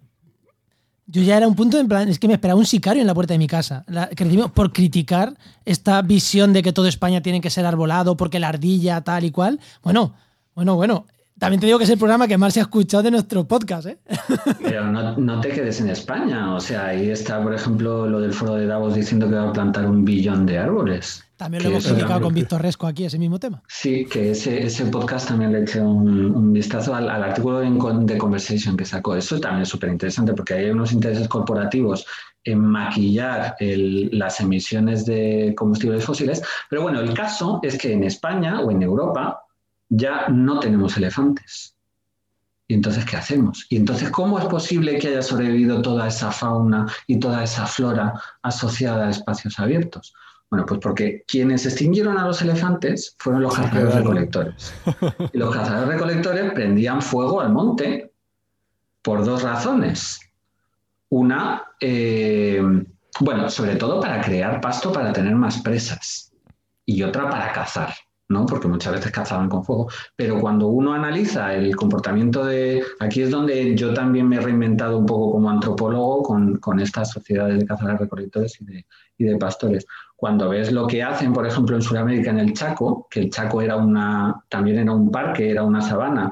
Yo ya era un punto en plan, es que me esperaba un sicario en la puerta de mi casa. Que recibimos por criticar esta visión de que todo España tiene que ser arbolado porque la ardilla tal y cual. Bueno, bueno, bueno. También te digo que es el programa que más se ha escuchado de nuestro podcast, ¿eh? Pero no, no te quedes en España. O sea, ahí está, por ejemplo, lo del foro de Davos diciendo que va a plantar un billón de árboles. También lo hemos criticado con Víctor Resco aquí, ese mismo tema. Sí, que ese, ese podcast también le eché un, un vistazo al, al artículo de Conversation que sacó. Eso también es súper interesante porque hay unos intereses corporativos en maquillar el- las emisiones de combustibles fósiles. Pero bueno, el caso es que en España o en Europa ya no tenemos elefantes. ¿Y entonces qué hacemos? ¿Y entonces cómo es posible que haya sobrevivido toda esa fauna y toda esa flora asociada a espacios abiertos? Bueno, pues porque quienes extinguieron a los elefantes fueron los cazadores Claro. recolectores. Y los cazadores recolectores prendían fuego al monte por dos razones. Una, eh, bueno, sobre todo para crear pasto para tener más presas. Y otra para cazar, ¿no? Porque muchas veces cazaban con fuego. Pero cuando uno analiza el comportamiento de... Aquí es donde yo también me he reinventado un poco como antropólogo con, con estas sociedades de cazadores recolectores y de, y de pastores cuando ves lo que hacen, por ejemplo, en Sudamérica, en el Chaco, que el Chaco era una, también era un parque, era una sabana,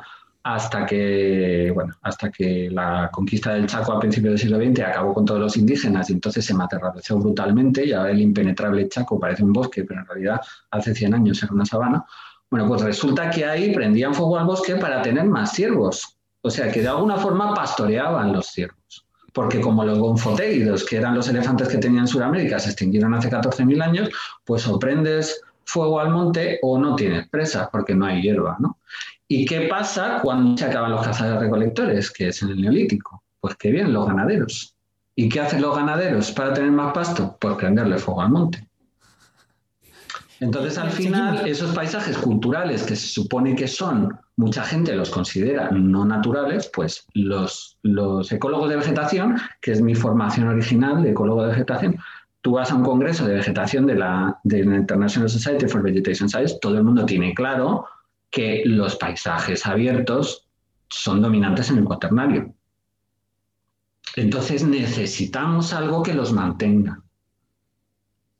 hasta que, bueno, hasta que la conquista del Chaco a principios del siglo XX acabó con todos los indígenas y entonces se materializó brutalmente y ahora el impenetrable Chaco parece un bosque, pero en realidad hace 100 años era una sabana. Bueno, pues resulta que ahí prendían fuego al bosque para tener más ciervos. O sea, que de alguna forma pastoreaban los ciervos porque como los gonfotélidos, que eran los elefantes que tenían Sudamérica, se extinguieron hace 14.000 años, pues o prendes fuego al monte o no tienes presas porque no hay hierba, ¿no? ¿Y qué pasa cuando se acaban los cazadores recolectores, que es en el neolítico? Pues que bien, los ganaderos. ¿Y qué hacen los ganaderos para tener más pasto? Pues prenderle fuego al monte. Entonces, al final, esos paisajes culturales que se supone que son, mucha gente los considera no naturales, pues los, los ecólogos de vegetación, que es mi formación original de ecólogo de vegetación, tú vas a un congreso de vegetación de la, de la International Society for Vegetation Science, todo el mundo tiene claro que los paisajes abiertos son dominantes en el cuaternario. Entonces necesitamos algo que los mantenga.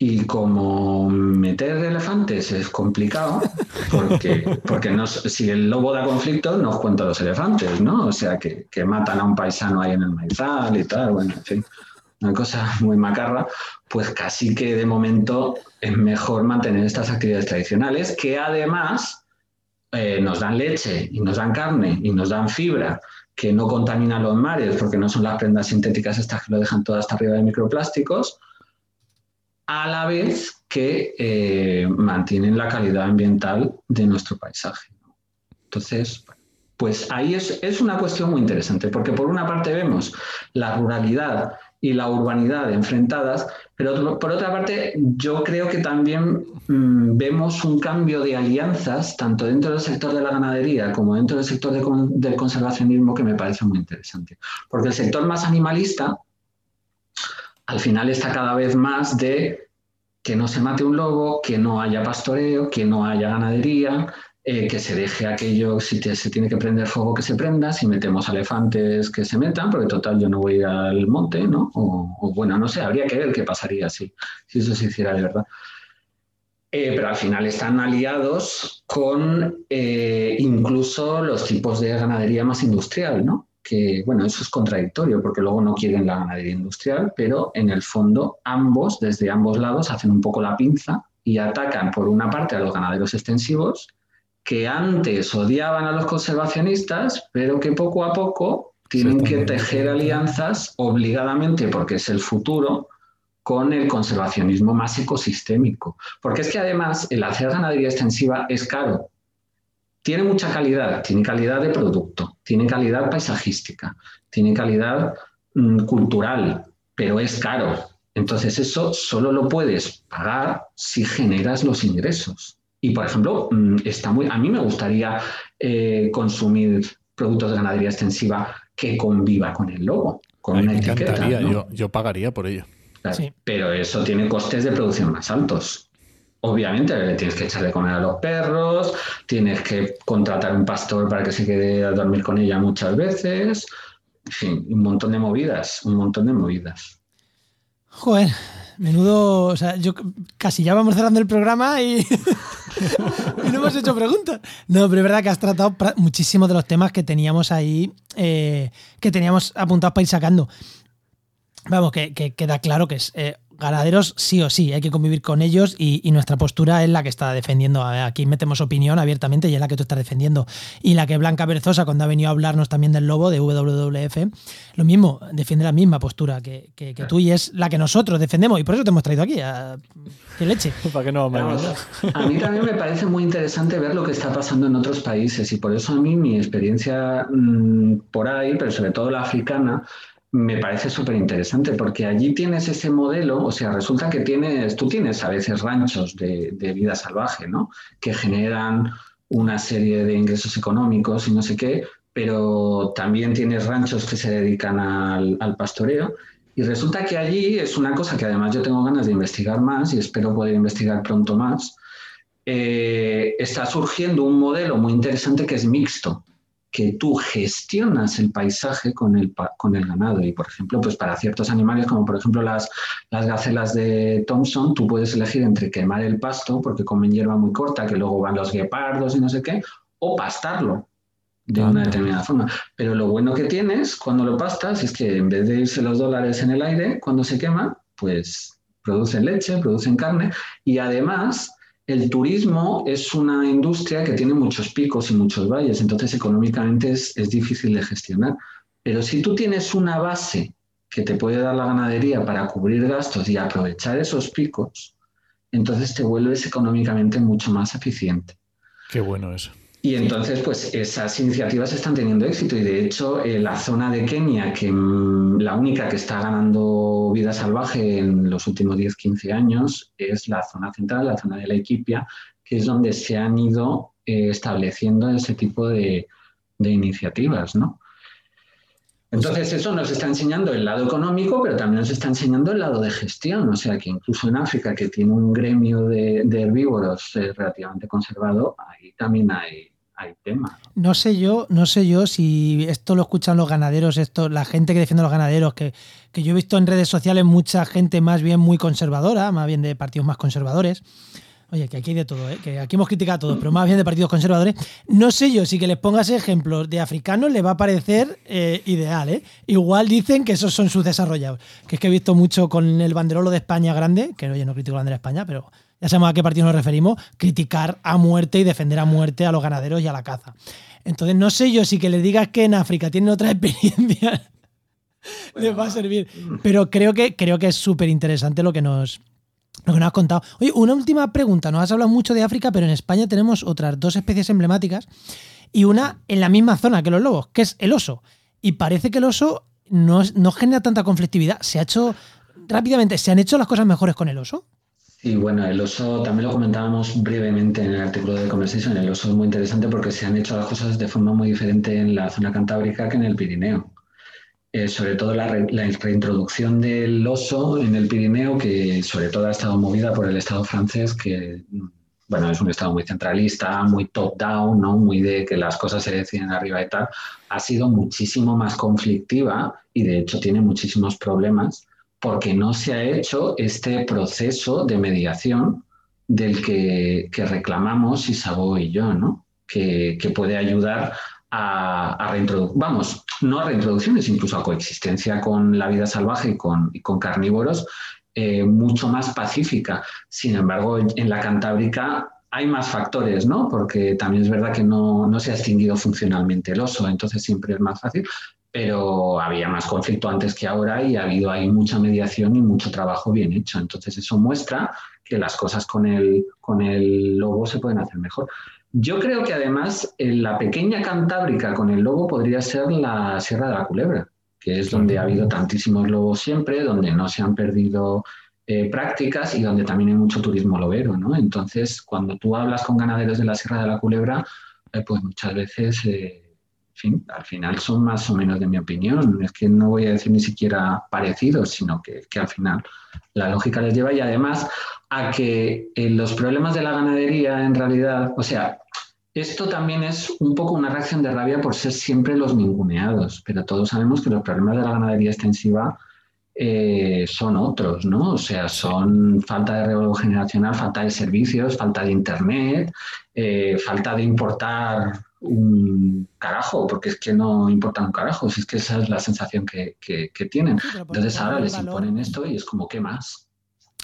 Y como meter elefantes es complicado, porque, porque si el lobo da conflicto, nos cuenta los elefantes, ¿no? O sea, que, que, matan a un paisano ahí en el maizal y tal, bueno, en fin, una cosa muy macarra, pues casi que de momento es mejor mantener estas actividades tradicionales que además eh, nos dan leche y nos dan carne y nos dan fibra que no contaminan los mares porque no son las prendas sintéticas estas que lo dejan todo hasta arriba de microplásticos a la vez que eh, mantienen la calidad ambiental de nuestro paisaje. Entonces, pues ahí es, es, una cuestión muy interesante, porque por una parte vemos la ruralidad y la urbanidad enfrentadas, pero por otra parte yo creo que también mmm, vemos un cambio de alianzas, tanto dentro del sector de la ganadería como dentro del sector de del conservacionismo, que me parece muy interesante. Porque el sector más animalista al final está cada vez más de que no se mate un lobo, que no haya pastoreo, que no haya ganadería, eh, que se deje aquello, si se tiene que prender fuego, que se prenda, si metemos elefantes, que se metan, porque total yo no voy al monte, ¿no? O, o bueno, no sé, habría que ver qué pasaría si, si eso se hiciera de verdad. Eh, pero al final están aliados con eh, incluso los tipos de ganadería más industrial, ¿no? que, bueno, eso es contradictorio porque luego no quieren la ganadería industrial, pero en el fondo ambos, desde ambos lados, hacen un poco la pinza y atacan por una parte a los ganaderos extensivos, que antes odiaban a los conservacionistas, pero que poco a poco tienen que tejer alianzas obligadamente, porque es el futuro, con el conservacionismo más ecosistémico. Porque es que además el hacer ganadería extensiva es caro, tiene mucha calidad, tiene calidad de producto, tiene calidad paisajística, tiene calidad mmm, cultural, pero es caro. Entonces eso solo lo puedes pagar si generas los ingresos. Y por ejemplo, mmm, está muy, a mí me gustaría eh, consumir productos de ganadería extensiva que conviva con el logo, con Ay, una me etiqueta. encantaría, ¿no? yo, yo pagaría por ello. Claro, Sí. Pero eso tiene costes de producción más altos. Obviamente le tienes que echar de comer a los perros, tienes que contratar un pastor para que se quede a dormir con ella muchas veces. en fin, un montón de movidas, un montón de movidas. Joder, menudo, o sea, yo casi ya vamos cerrando el programa y, no hemos hecho preguntas. No, pero es verdad que has tratado muchísimos de los temas que teníamos ahí, eh, que teníamos apuntados para ir sacando. Vamos, que, queda claro que es eh, ganaderos sí o sí, hay que convivir con ellos y, nuestra postura es la que está defendiendo. Aquí metemos opinión abiertamente y es la que tú estás defendiendo. Y la que Blanca Berzosa, cuando ha venido a hablarnos también del lobo de WWF, lo mismo, defiende la misma postura que, tú y es la que nosotros defendemos. Y por eso te hemos traído aquí. A, ¡Qué leche! ¿Para qué no a mí también me parece muy interesante ver lo que está pasando en otros países y por eso a mí mi experiencia mm, por ahí, pero sobre todo la africana, me parece súper interesante porque allí tienes ese modelo, o sea, resulta que tienes, tú tienes a veces ranchos de, vida salvaje, ¿no? Que generan una serie de ingresos económicos y no sé qué, pero también tienes ranchos que se dedican al, pastoreo. Y resulta que allí es una cosa que además yo tengo ganas de investigar más y espero poder investigar pronto más. Eh, está surgiendo un modelo muy interesante que es mixto que tú gestionas el paisaje con el, con el ganado. Y, por ejemplo, pues para ciertos animales, como por ejemplo las, las gacelas de Thompson, tú puedes elegir entre quemar el pasto, porque comen hierba muy corta, que luego van los guepardos y no sé qué, o pastarlo de una determinada forma. Pero lo bueno que tienes cuando lo pastas es que en vez de irse los dólares en el aire, cuando se quema, pues producen leche, producen carne y además el turismo es una industria que tiene muchos picos y muchos valles, entonces económicamente es, difícil de gestionar. Pero si tú tienes una base que te puede dar la ganadería para cubrir gastos y aprovechar esos picos, entonces te vuelves económicamente mucho más eficiente. Qué bueno eso. Y entonces, pues esas iniciativas están teniendo éxito y de hecho eh, la zona de Kenia, que mm, la única que está ganando vida salvaje en los últimos 10-15 años, es la zona central, la zona de la Equipia, que es donde se han ido eh, estableciendo ese tipo de, de iniciativas, ¿no? Entonces eso nos está enseñando el lado económico, pero también nos está enseñando el lado de gestión. O sea que incluso en África, que tiene un gremio de, herbívoros eh, relativamente conservado, ahí también hay, hay tema. ¿no? sé yo, no sé yo si esto lo escuchan los ganaderos, esto, la gente que defiende a los ganaderos, que, que yo he visto en redes sociales mucha gente más bien muy conservadora, más bien de partidos más conservadores Oye, que aquí hay de todo, ¿eh? que aquí hemos criticado a todos, pero más bien de partidos conservadores. No sé yo, si que les pongas ejemplos de africanos le va a parecer eh, ideal. ¿eh? Igual dicen que esos son sus desarrollados. Que es que he visto mucho con el banderolo de España grande, que oye, no critico la bandera de España, pero ya sabemos a qué partido nos referimos, criticar a muerte y defender a muerte a los ganaderos y a la caza. Entonces, no sé yo si que le digas que en África tienen otra experiencia les va a servir. Pero creo que, creo que es súper interesante lo que nos, lo que nos has contado. Oye, una última pregunta. Nos has hablado mucho de África, pero en España tenemos otras dos especies emblemáticas y una en la misma zona que los lobos, que es el oso. Y parece que el oso no, no genera tanta conflictividad. Se ha hecho rápidamente, ¿se han hecho las cosas mejores con el oso? Sí, bueno, el oso también lo comentábamos brevemente en el artículo de Conversation. El oso es muy interesante porque se han hecho las cosas de forma muy diferente en la zona cantábrica que en el Pirineo. Eh, sobre todo la, reintroducción del oso en el Pirineo, que sobre todo ha estado movida por el Estado francés, que bueno, es un Estado muy centralista, muy top-down, ¿no? muy de que las cosas se deciden arriba y tal, ha sido muchísimo más conflictiva y de hecho tiene muchísimos problemas porque no se ha hecho este proceso de mediación del que, reclamamos Isabó y yo, ¿no? que, que puede ayudar a, a vamos, no a reintroducciones, incluso a coexistencia con la vida salvaje y con, con carnívoros, eh, mucho más pacífica. Sin embargo, en la Cantábrica hay más factores, ¿no? Porque también es verdad que no, no, se ha extinguido funcionalmente el oso, entonces siempre es más fácil, pero había más conflicto antes que ahora y ha habido ahí mucha mediación y mucho trabajo bien hecho. Entonces eso muestra que las cosas con el, con el lobo se pueden hacer mejor. Yo creo que además en la pequeña Cantábrica con el lobo podría ser la Sierra de la Culebra, que es donde ha habido tantísimos lobos siempre, donde no se han perdido eh, prácticas y donde también hay mucho turismo lobero, ¿no? Entonces, cuando tú hablas con ganaderos de la Sierra de la Culebra, eh, pues muchas veces, eh, fin, al final son más o menos de mi opinión. Es que no voy a decir ni siquiera parecidos, sino que, que al final la lógica les lleva y además a que los problemas de la ganadería en realidad, o sea, Esto también es un poco una reacción de rabia por ser siempre los ninguneados, pero todos sabemos que los problemas de la ganadería extensiva eh, son otros, ¿no? O sea, son falta de relevo generacional, falta de servicios, falta de internet, eh, falta de importar un carajo, porque es que no importa un carajo, si es que esa es la sensación que, tienen. Entonces ahora les imponen esto y es como, ¿qué más?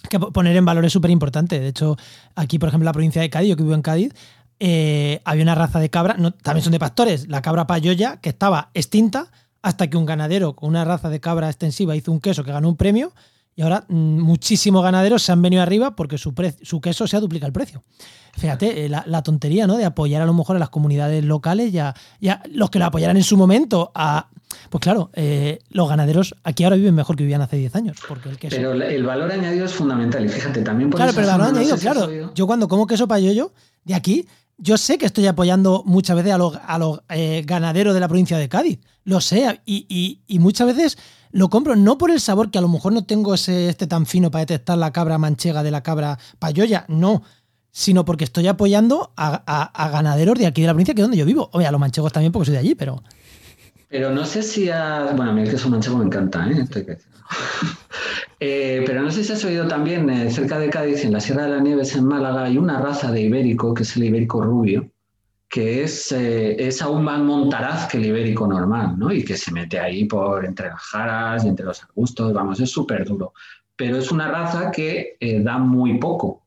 Que poner en valor es súper importante. De hecho, aquí, por ejemplo, en la provincia de Cádiz, yo que vivo en Cádiz, eh, había una raza de cabra, también son de pastores, la cabra payoya, que estaba extinta hasta que un ganadero con una raza de cabra extensiva hizo un queso que ganó un premio y ahora mm, muchísimos ganaderos se han venido arriba porque su, su queso se ha duplicado el precio. Fíjate, eh, la, tontería, ¿no? De apoyar a lo mejor a las comunidades locales y a, los que lo apoyaran en su momento a... Pues claro, eh, los ganaderos aquí ahora viven mejor que vivían hace 10 años. Porque el queso... Pero el valor añadido es fundamental y fíjate, también por Claro, pero el valor añadido, claro. Yo cuando como queso payoyo, de aquí, yo sé que estoy apoyando muchas veces a los, a los eh, ganaderos de la provincia de Cádiz. Lo sé. Y, muchas veces lo compro no por el sabor, que a lo mejor no tengo ese, este tan fino para detectar la cabra manchega de la cabra payoya. No. Sino porque estoy apoyando a, ganaderos de aquí de la provincia, que es donde yo vivo. Oye, a los manchegos también, porque soy de allí, pero. Pero no sé si a. Bueno, a mí el queso manchego me encanta, ¿eh? Eh, pero no sé si has oído también, eh, cerca de Cádiz, en la Sierra de las Nieves, en Málaga, hay una raza de ibérico, que es el ibérico rubio, que es, eh, es aún más montaraz que el ibérico normal, ¿no? Y que se mete ahí por entre las jaras y entre los arbustos, vamos, es súper duro. Pero es una raza que da muy poco,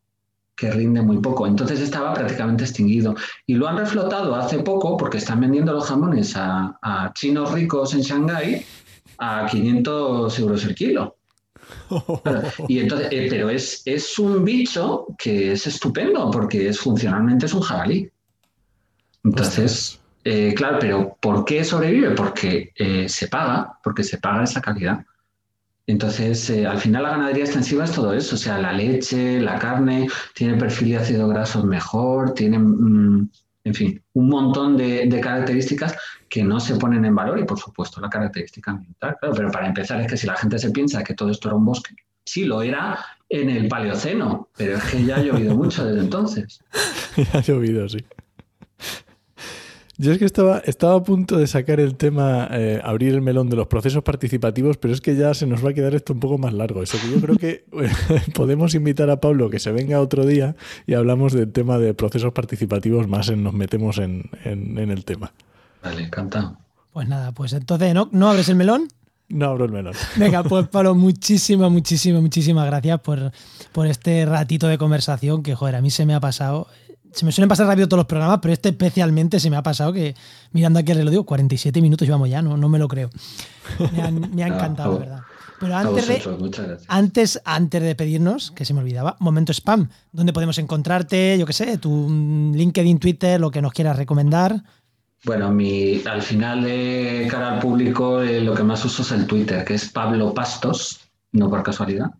que rinde muy poco. Entonces estaba prácticamente extinguido. Y lo han reflotado hace poco porque están vendiendo los jamones a, chinos ricos en Shanghái a 500 euros el kilo. Y entonces, eh, pero es, es un bicho que es estupendo porque es funcionalmente es un jabalí. Entonces, eh, claro, pero ¿por qué sobrevive? Porque eh, se paga, porque se paga esa calidad. Entonces, al final la ganadería extensiva es todo eso, o sea, la leche, la carne, tiene perfil de ácido graso mejor, tiene, mm, en fin, un montón de, de características que no se ponen en valor y por supuesto la característica ambiental. pero para empezar es que si la gente se piensa que todo esto era un bosque, sí lo era en el Paleoceno, pero es que ya ha llovido mucho desde entonces. ya ha llovido, sí. Yo es que estaba, estaba a punto de sacar el tema, eh, abrir el melón de los procesos participativos, pero es que ya se nos va a quedar esto un poco más largo. Eso que yo creo que podemos invitar a Pablo que se venga otro día y hablamos del tema de procesos participativos más en nos metemos en el tema. Vale, encantado. Pues nada, pues entonces, ¿no, ¿no abres el melón? No abro el melón. Venga, pues Pablo, muchísimas, muchísimas, muchísimas gracias por, por este ratito de conversación que, joder, a mí se me ha pasado. Se me suelen pasar rápido todos los programas, pero este especialmente se me ha pasado que, mirando aquí el reloj, digo, 47 minutos llevamos ya, no, no me lo creo. Me, ha encantado, de verdad. Pero antes de, antes, antes de pedirnos, que se me olvidaba, momento spam, donde podemos encontrarte, yo qué sé, tu LinkedIn, Twitter, lo que nos quieras recomendar. Bueno, mi, al final de cara al público eh, lo que más uso es el Twitter, que es Pablo Pastos, no por casualidad.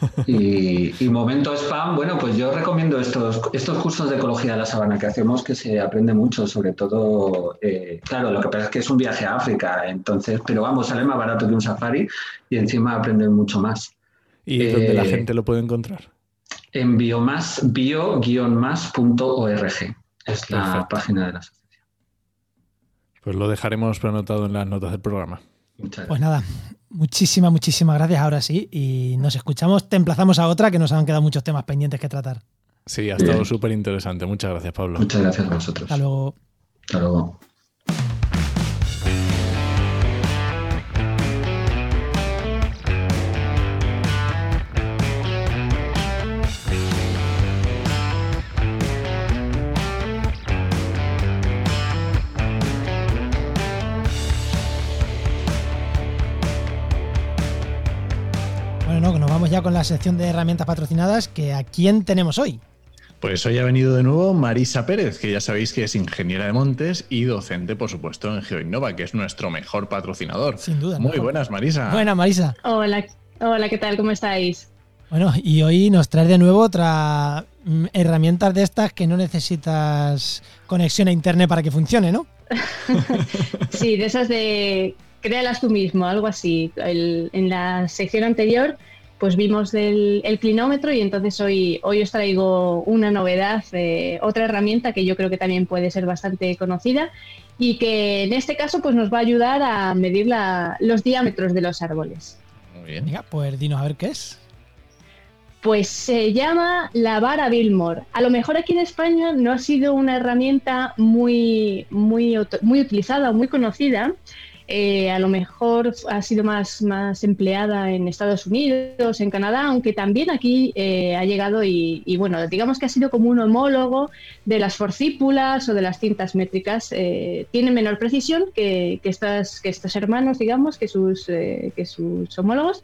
Y, momento spam, bueno, pues yo recomiendo estos, estos cursos de ecología de la sabana que hacemos, que se aprende mucho, sobre todo, eh, claro, lo que pasa es que es un viaje a África, entonces, pero vamos, sale más barato que un safari y encima aprenden mucho más. ¿Y dónde la eh, gente lo puede encontrar? En biomas, bio-más.org, es la página de la asociación. Pues lo dejaremos anotado en las notas del programa. Pues nada, muchísimas, muchísimas gracias ahora sí. Y nos escuchamos, te emplazamos a otra que nos han quedado muchos temas pendientes que tratar. Sí, ha estado súper interesante. Muchas gracias, Pablo. Muchas gracias a vosotros. Hasta luego. Hasta luego. Ya con la sección de herramientas patrocinadas, que ¿a quién tenemos hoy? Pues hoy ha venido de nuevo Marisa Pérez, que ya sabéis que es ingeniera de montes y docente, por supuesto, en GeoInnova, que es nuestro mejor patrocinador. Sin duda. Muy buenas, Marisa. Buenas, Marisa. Hola, hola, ¿qué tal? ¿Cómo estáis? Bueno, y hoy nos traes de nuevo otra mm, herramientas de estas que no necesitas conexión a internet para que funcione, ¿no? sí, de esas de créalas tú mismo, algo así. en la sección anterior pues vimos el, el, clinómetro y entonces hoy, hoy os traigo una novedad, eh, otra herramienta que yo creo que también puede ser bastante conocida y que en este caso pues nos va a ayudar a medir la, los diámetros de los árboles. Muy bien. pues dinos a ver qué es. Pues se llama la vara Billmore. A lo mejor aquí en España no ha sido una herramienta muy, muy, muy utilizada o muy conocida, eh, a lo mejor ha sido más, más empleada en Estados Unidos, en Canadá, aunque también aquí eh, ha llegado y, bueno, digamos que ha sido como un homólogo de las forcípulas o de las cintas métricas. Eh, tiene menor precisión que, estas, que estos hermanos, digamos, que sus, que sus homólogos,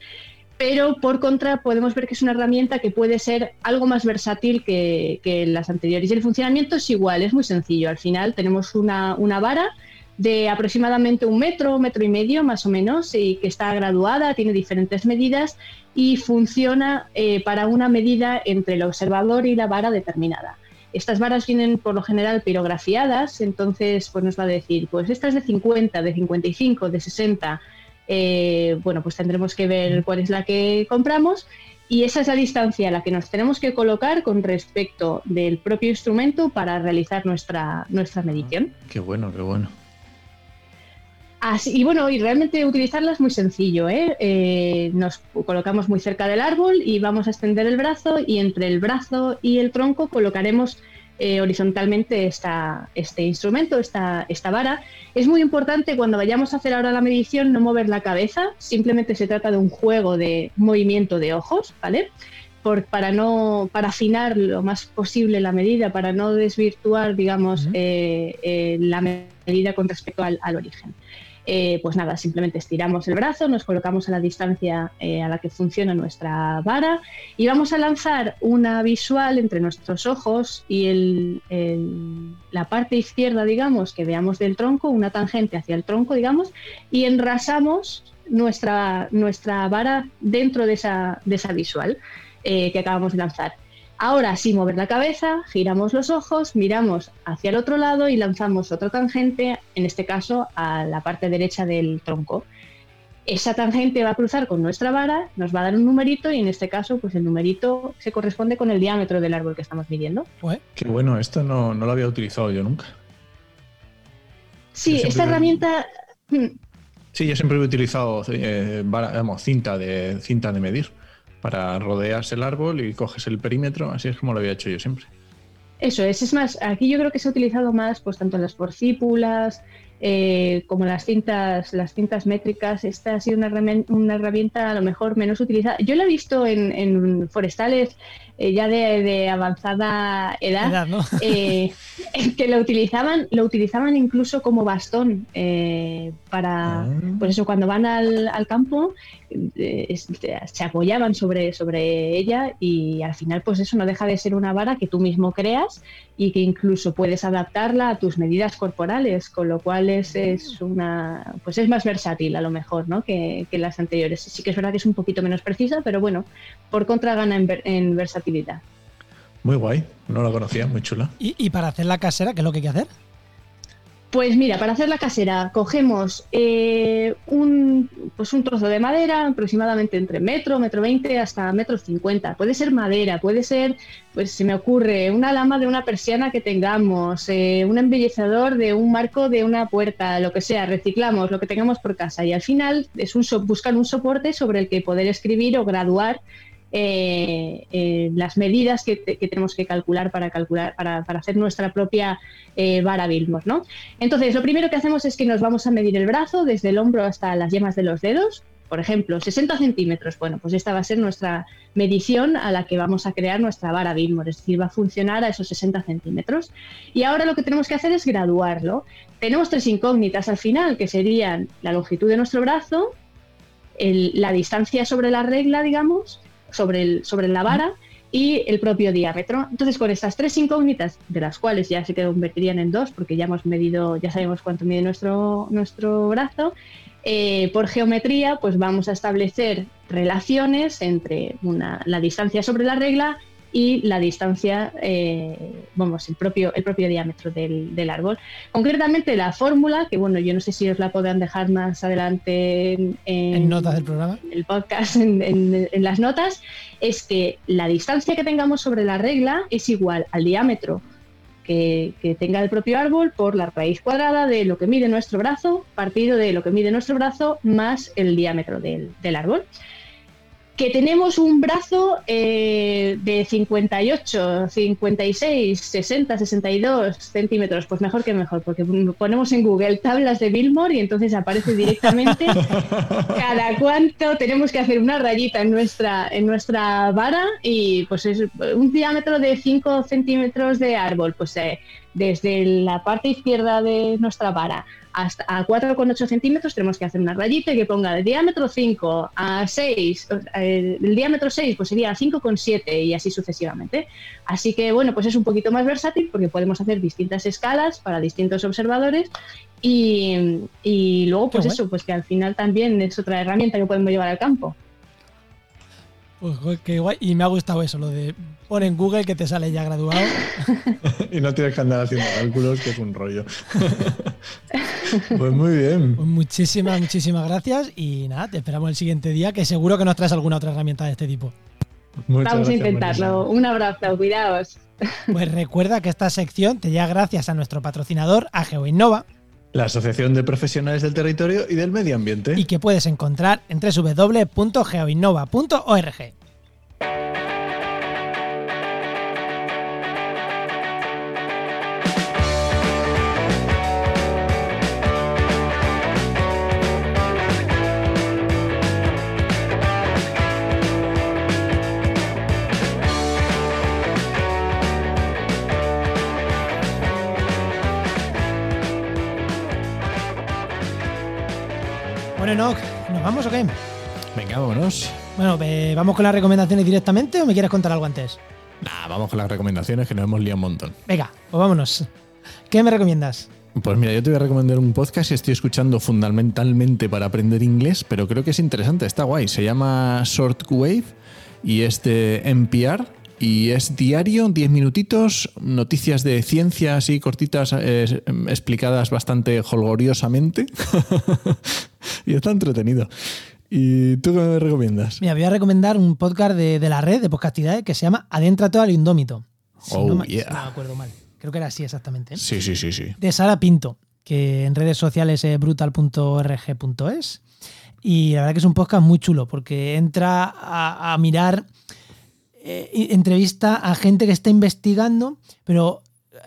pero por contra podemos ver que es una herramienta que puede ser algo más versátil que, que las anteriores. Y el funcionamiento es igual, es muy sencillo. Al final tenemos una, una vara de aproximadamente un metro, metro y medio más o menos, y que está graduada, tiene diferentes medidas y funciona eh, para una medida entre el observador y la vara determinada. Estas varas vienen por lo general pirografiadas, entonces pues nos va a decir, pues esta es de 50, de 55, de 60, eh, bueno, pues tendremos que ver cuál es la que compramos y esa es la distancia a la que nos tenemos que colocar con respecto del propio instrumento para realizar nuestra, nuestra medición. Qué bueno, qué bueno y bueno, y realmente utilizarla es muy sencillo. ¿eh? ¿eh? nos colocamos muy cerca del árbol y vamos a extender el brazo y entre el brazo y el tronco colocaremos eh, horizontalmente esta, este instrumento, esta, esta vara. Es muy importante cuando vayamos a hacer ahora la medición no mover la cabeza, simplemente se trata de un juego de movimiento de ojos, ¿vale? Por, para no para afinar lo más posible la medida, para no desvirtuar, digamos, eh, la medida con respecto al origen. Eh, pues nada, simplemente estiramos el brazo, nos colocamos a la distancia eh, a la que funciona nuestra vara y vamos a lanzar una visual entre nuestros ojos y la parte izquierda, digamos, que veamos del tronco, una tangente hacia el tronco, digamos, y enrasamos nuestra, nuestra vara dentro de esa, de esa visual eh, que acabamos de lanzar. Ahora, sin mover la cabeza, giramos los ojos, miramos hacia el otro lado y lanzamos otra tangente, en este caso a la parte derecha del tronco. Esa tangente va a cruzar con nuestra vara, nos va a dar un numerito y en este caso, pues el numerito se corresponde con el diámetro del árbol que estamos midiendo. Qué bueno, esto no, lo había utilizado yo nunca. Sí, esta herramienta. Sí, yo siempre he utilizado eh, cinta, de, cinta de medir para rodearse el árbol y coges el perímetro, así es como lo había hecho yo siempre. Eso es, es más, aquí yo creo que se ha utilizado más, pues tanto las forcípulas eh, como las cintas, las cintas métricas. Esta ha sido una, una, herramienta a lo mejor menos utilizada. Yo la he visto en, forestales eh, ya de, avanzada edad, eh, que lo utilizaban, lo utilizaban incluso como bastón para, ah. pues eso, cuando van al, al campo se apoyaban sobre, sobre ella y al final pues eso no deja de ser una vara que tú mismo creas y que incluso puedes adaptarla a tus medidas corporales, con lo cual es, es una pues es más versátil a lo mejor ¿no? que, las anteriores. Sí que es verdad que es un poquito menos precisa, pero bueno, por contra gana en, versatilidad. Muy guay, no la conocía, muy chula. ¿Y, ¿Y para hacer la casera, qué es lo que hay que hacer? Pues mira, para hacer la casera cogemos eh, un, pues un trozo de madera aproximadamente entre metro, metro veinte hasta metro cincuenta. Puede ser madera, puede ser, pues se me ocurre, una lama de una persiana que tengamos, eh, un embellecedor de un marco de una puerta, lo que sea, reciclamos lo que tengamos por casa y al final es un buscar un soporte sobre el que poder escribir o graduar eh, eh, las medidas que, tenemos que calcular para calcular para, hacer nuestra propia eh, vara Bilmore, ¿no? Entonces, lo primero que hacemos es que nos vamos a medir el brazo desde el hombro hasta las yemas de los dedos. Por ejemplo, 60 centímetros. Bueno, pues esta va a ser nuestra medición a la que vamos a crear nuestra vara Bilmore, es decir, va a funcionar a esos 60 centímetros. Y ahora lo que tenemos que hacer es graduarlo. Tenemos tres incógnitas al final, que serían la longitud de nuestro brazo, la distancia sobre la regla, digamos, sobre, el, sobre la vara y el propio diámetro. Entonces, con estas tres incógnitas, de las cuales ya se convertirían en dos, porque ya hemos medido, ya sabemos cuánto mide nuestro, nuestro brazo, eh, por geometría, pues vamos a establecer relaciones entre la distancia sobre la regla y la distancia, eh, vamos, el propio, el propio diámetro del, del, árbol. Concretamente la fórmula, que bueno, yo no sé si os la podrán dejar más adelante en, en notas del programa, en el podcast, en, en, las notas, es que la distancia que tengamos sobre la regla es igual al diámetro que, que, tenga el propio árbol por la raíz cuadrada de lo que mide nuestro brazo, partido de lo que mide nuestro brazo más el diámetro del, del árbol que tenemos un brazo eh, de 58, 56, 60, 62 centímetros, pues mejor que mejor, porque ponemos en Google tablas de Billmore y entonces aparece directamente cada cuánto tenemos que hacer una rayita en nuestra, en nuestra vara y pues es un diámetro de 5 centímetros de árbol, pues eh, desde la parte izquierda de nuestra vara hasta a 4,8 centímetros tenemos que hacer una rayita que ponga de diámetro 5 a 6, el, diámetro 6 pues sería 5,7 y así sucesivamente. Así que bueno, pues es un poquito más versátil porque podemos hacer distintas escalas para distintos observadores y, y luego pues eso, pues que al final también es otra herramienta que podemos llevar al campo. Pues qué guay. Y me ha gustado eso, lo de pon en Google que te sale ya graduado. y no tienes que andar haciendo cálculos, que es un rollo. pues muy bien. Pues muchísimas, muchísimas gracias. Y nada, te esperamos el siguiente día, que seguro que nos traes alguna otra herramienta de este tipo. Vamos a intentarlo. Un abrazo, cuidaos. Pues recuerda que esta sección te llega gracias a nuestro patrocinador, a GeoInnova la Asociación de Profesionales del Territorio y del Medio Ambiente. Y que puedes encontrar en www.geoinnova.org. Bueno, ¿nos vamos o qué? Venga, vámonos. Bueno, ¿vamos con las recomendaciones directamente o me quieres contar algo antes? Nah, vamos con las recomendaciones que nos hemos liado un montón. Venga, pues vámonos. ¿Qué me recomiendas? Pues mira, yo te voy a recomendar un podcast que estoy escuchando fundamentalmente para aprender inglés, pero creo que es interesante, está guay. Se llama Shortwave y es de NPR y es diario, 10 minutitos, noticias de ciencia así cortitas, eh, explicadas bastante holgoriosamente. y está entretenido. ¿Y tú qué me recomiendas? Mira, voy a recomendar un podcast de, la red de podcastidades que se llama Adéntrate al Indómito. oh, no, yeah. no me acuerdo mal. Creo que era así exactamente. ¿eh? Sí, sí, sí, sí. De Sara Pinto, que en redes sociales es brutal.org.es. Y la verdad que es un podcast muy chulo porque entra a mirar eh, entrevista a gente que está investigando, pero eh,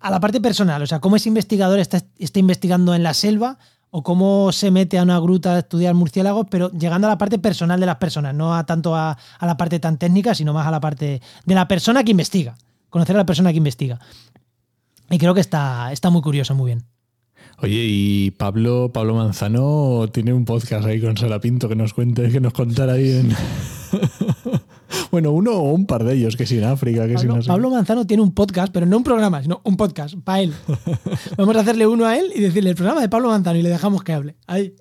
a la parte personal, o sea, cómo ese investigador está, está investigando en la selva o cómo se mete a una gruta a estudiar murciélagos, pero llegando a la parte personal de las personas, no a tanto a, a, la parte tan técnica, sino más a la parte de la persona que investiga, conocer a la persona que investiga. Y creo que está, está muy curioso, muy bien. Oye, y Pablo, Pablo Manzano tiene un podcast ahí con Sara Pinto que nos cuente, que nos contara ahí en. Bueno, uno o un par de ellos, que sí en África, que Pablo, si Pablo Manzano tiene un podcast, pero no un programa, sino un podcast para él. Vamos a hacerle uno a él y decirle el programa de Pablo Manzano y le dejamos que hable. Ahí.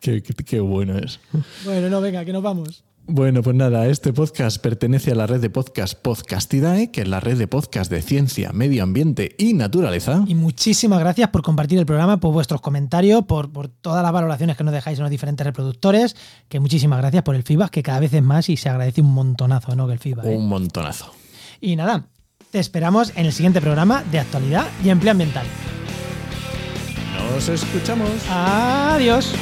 Qué, qué, qué bueno es. Bueno, no, venga, que nos vamos. Bueno, pues nada, este podcast pertenece a la red de podcast Podcastidae, que es la red de podcast de ciencia, medio ambiente y naturaleza. Y muchísimas gracias por compartir el programa, por vuestros comentarios, por, por todas las valoraciones que nos dejáis en los diferentes reproductores, que muchísimas gracias por el feedback, que cada vez es más y se agradece un montonazo, ¿no? Que el feedback. ¿eh? Un montonazo. Y nada, te esperamos en el siguiente programa de actualidad y empleo ambiental. Nos escuchamos. Adiós.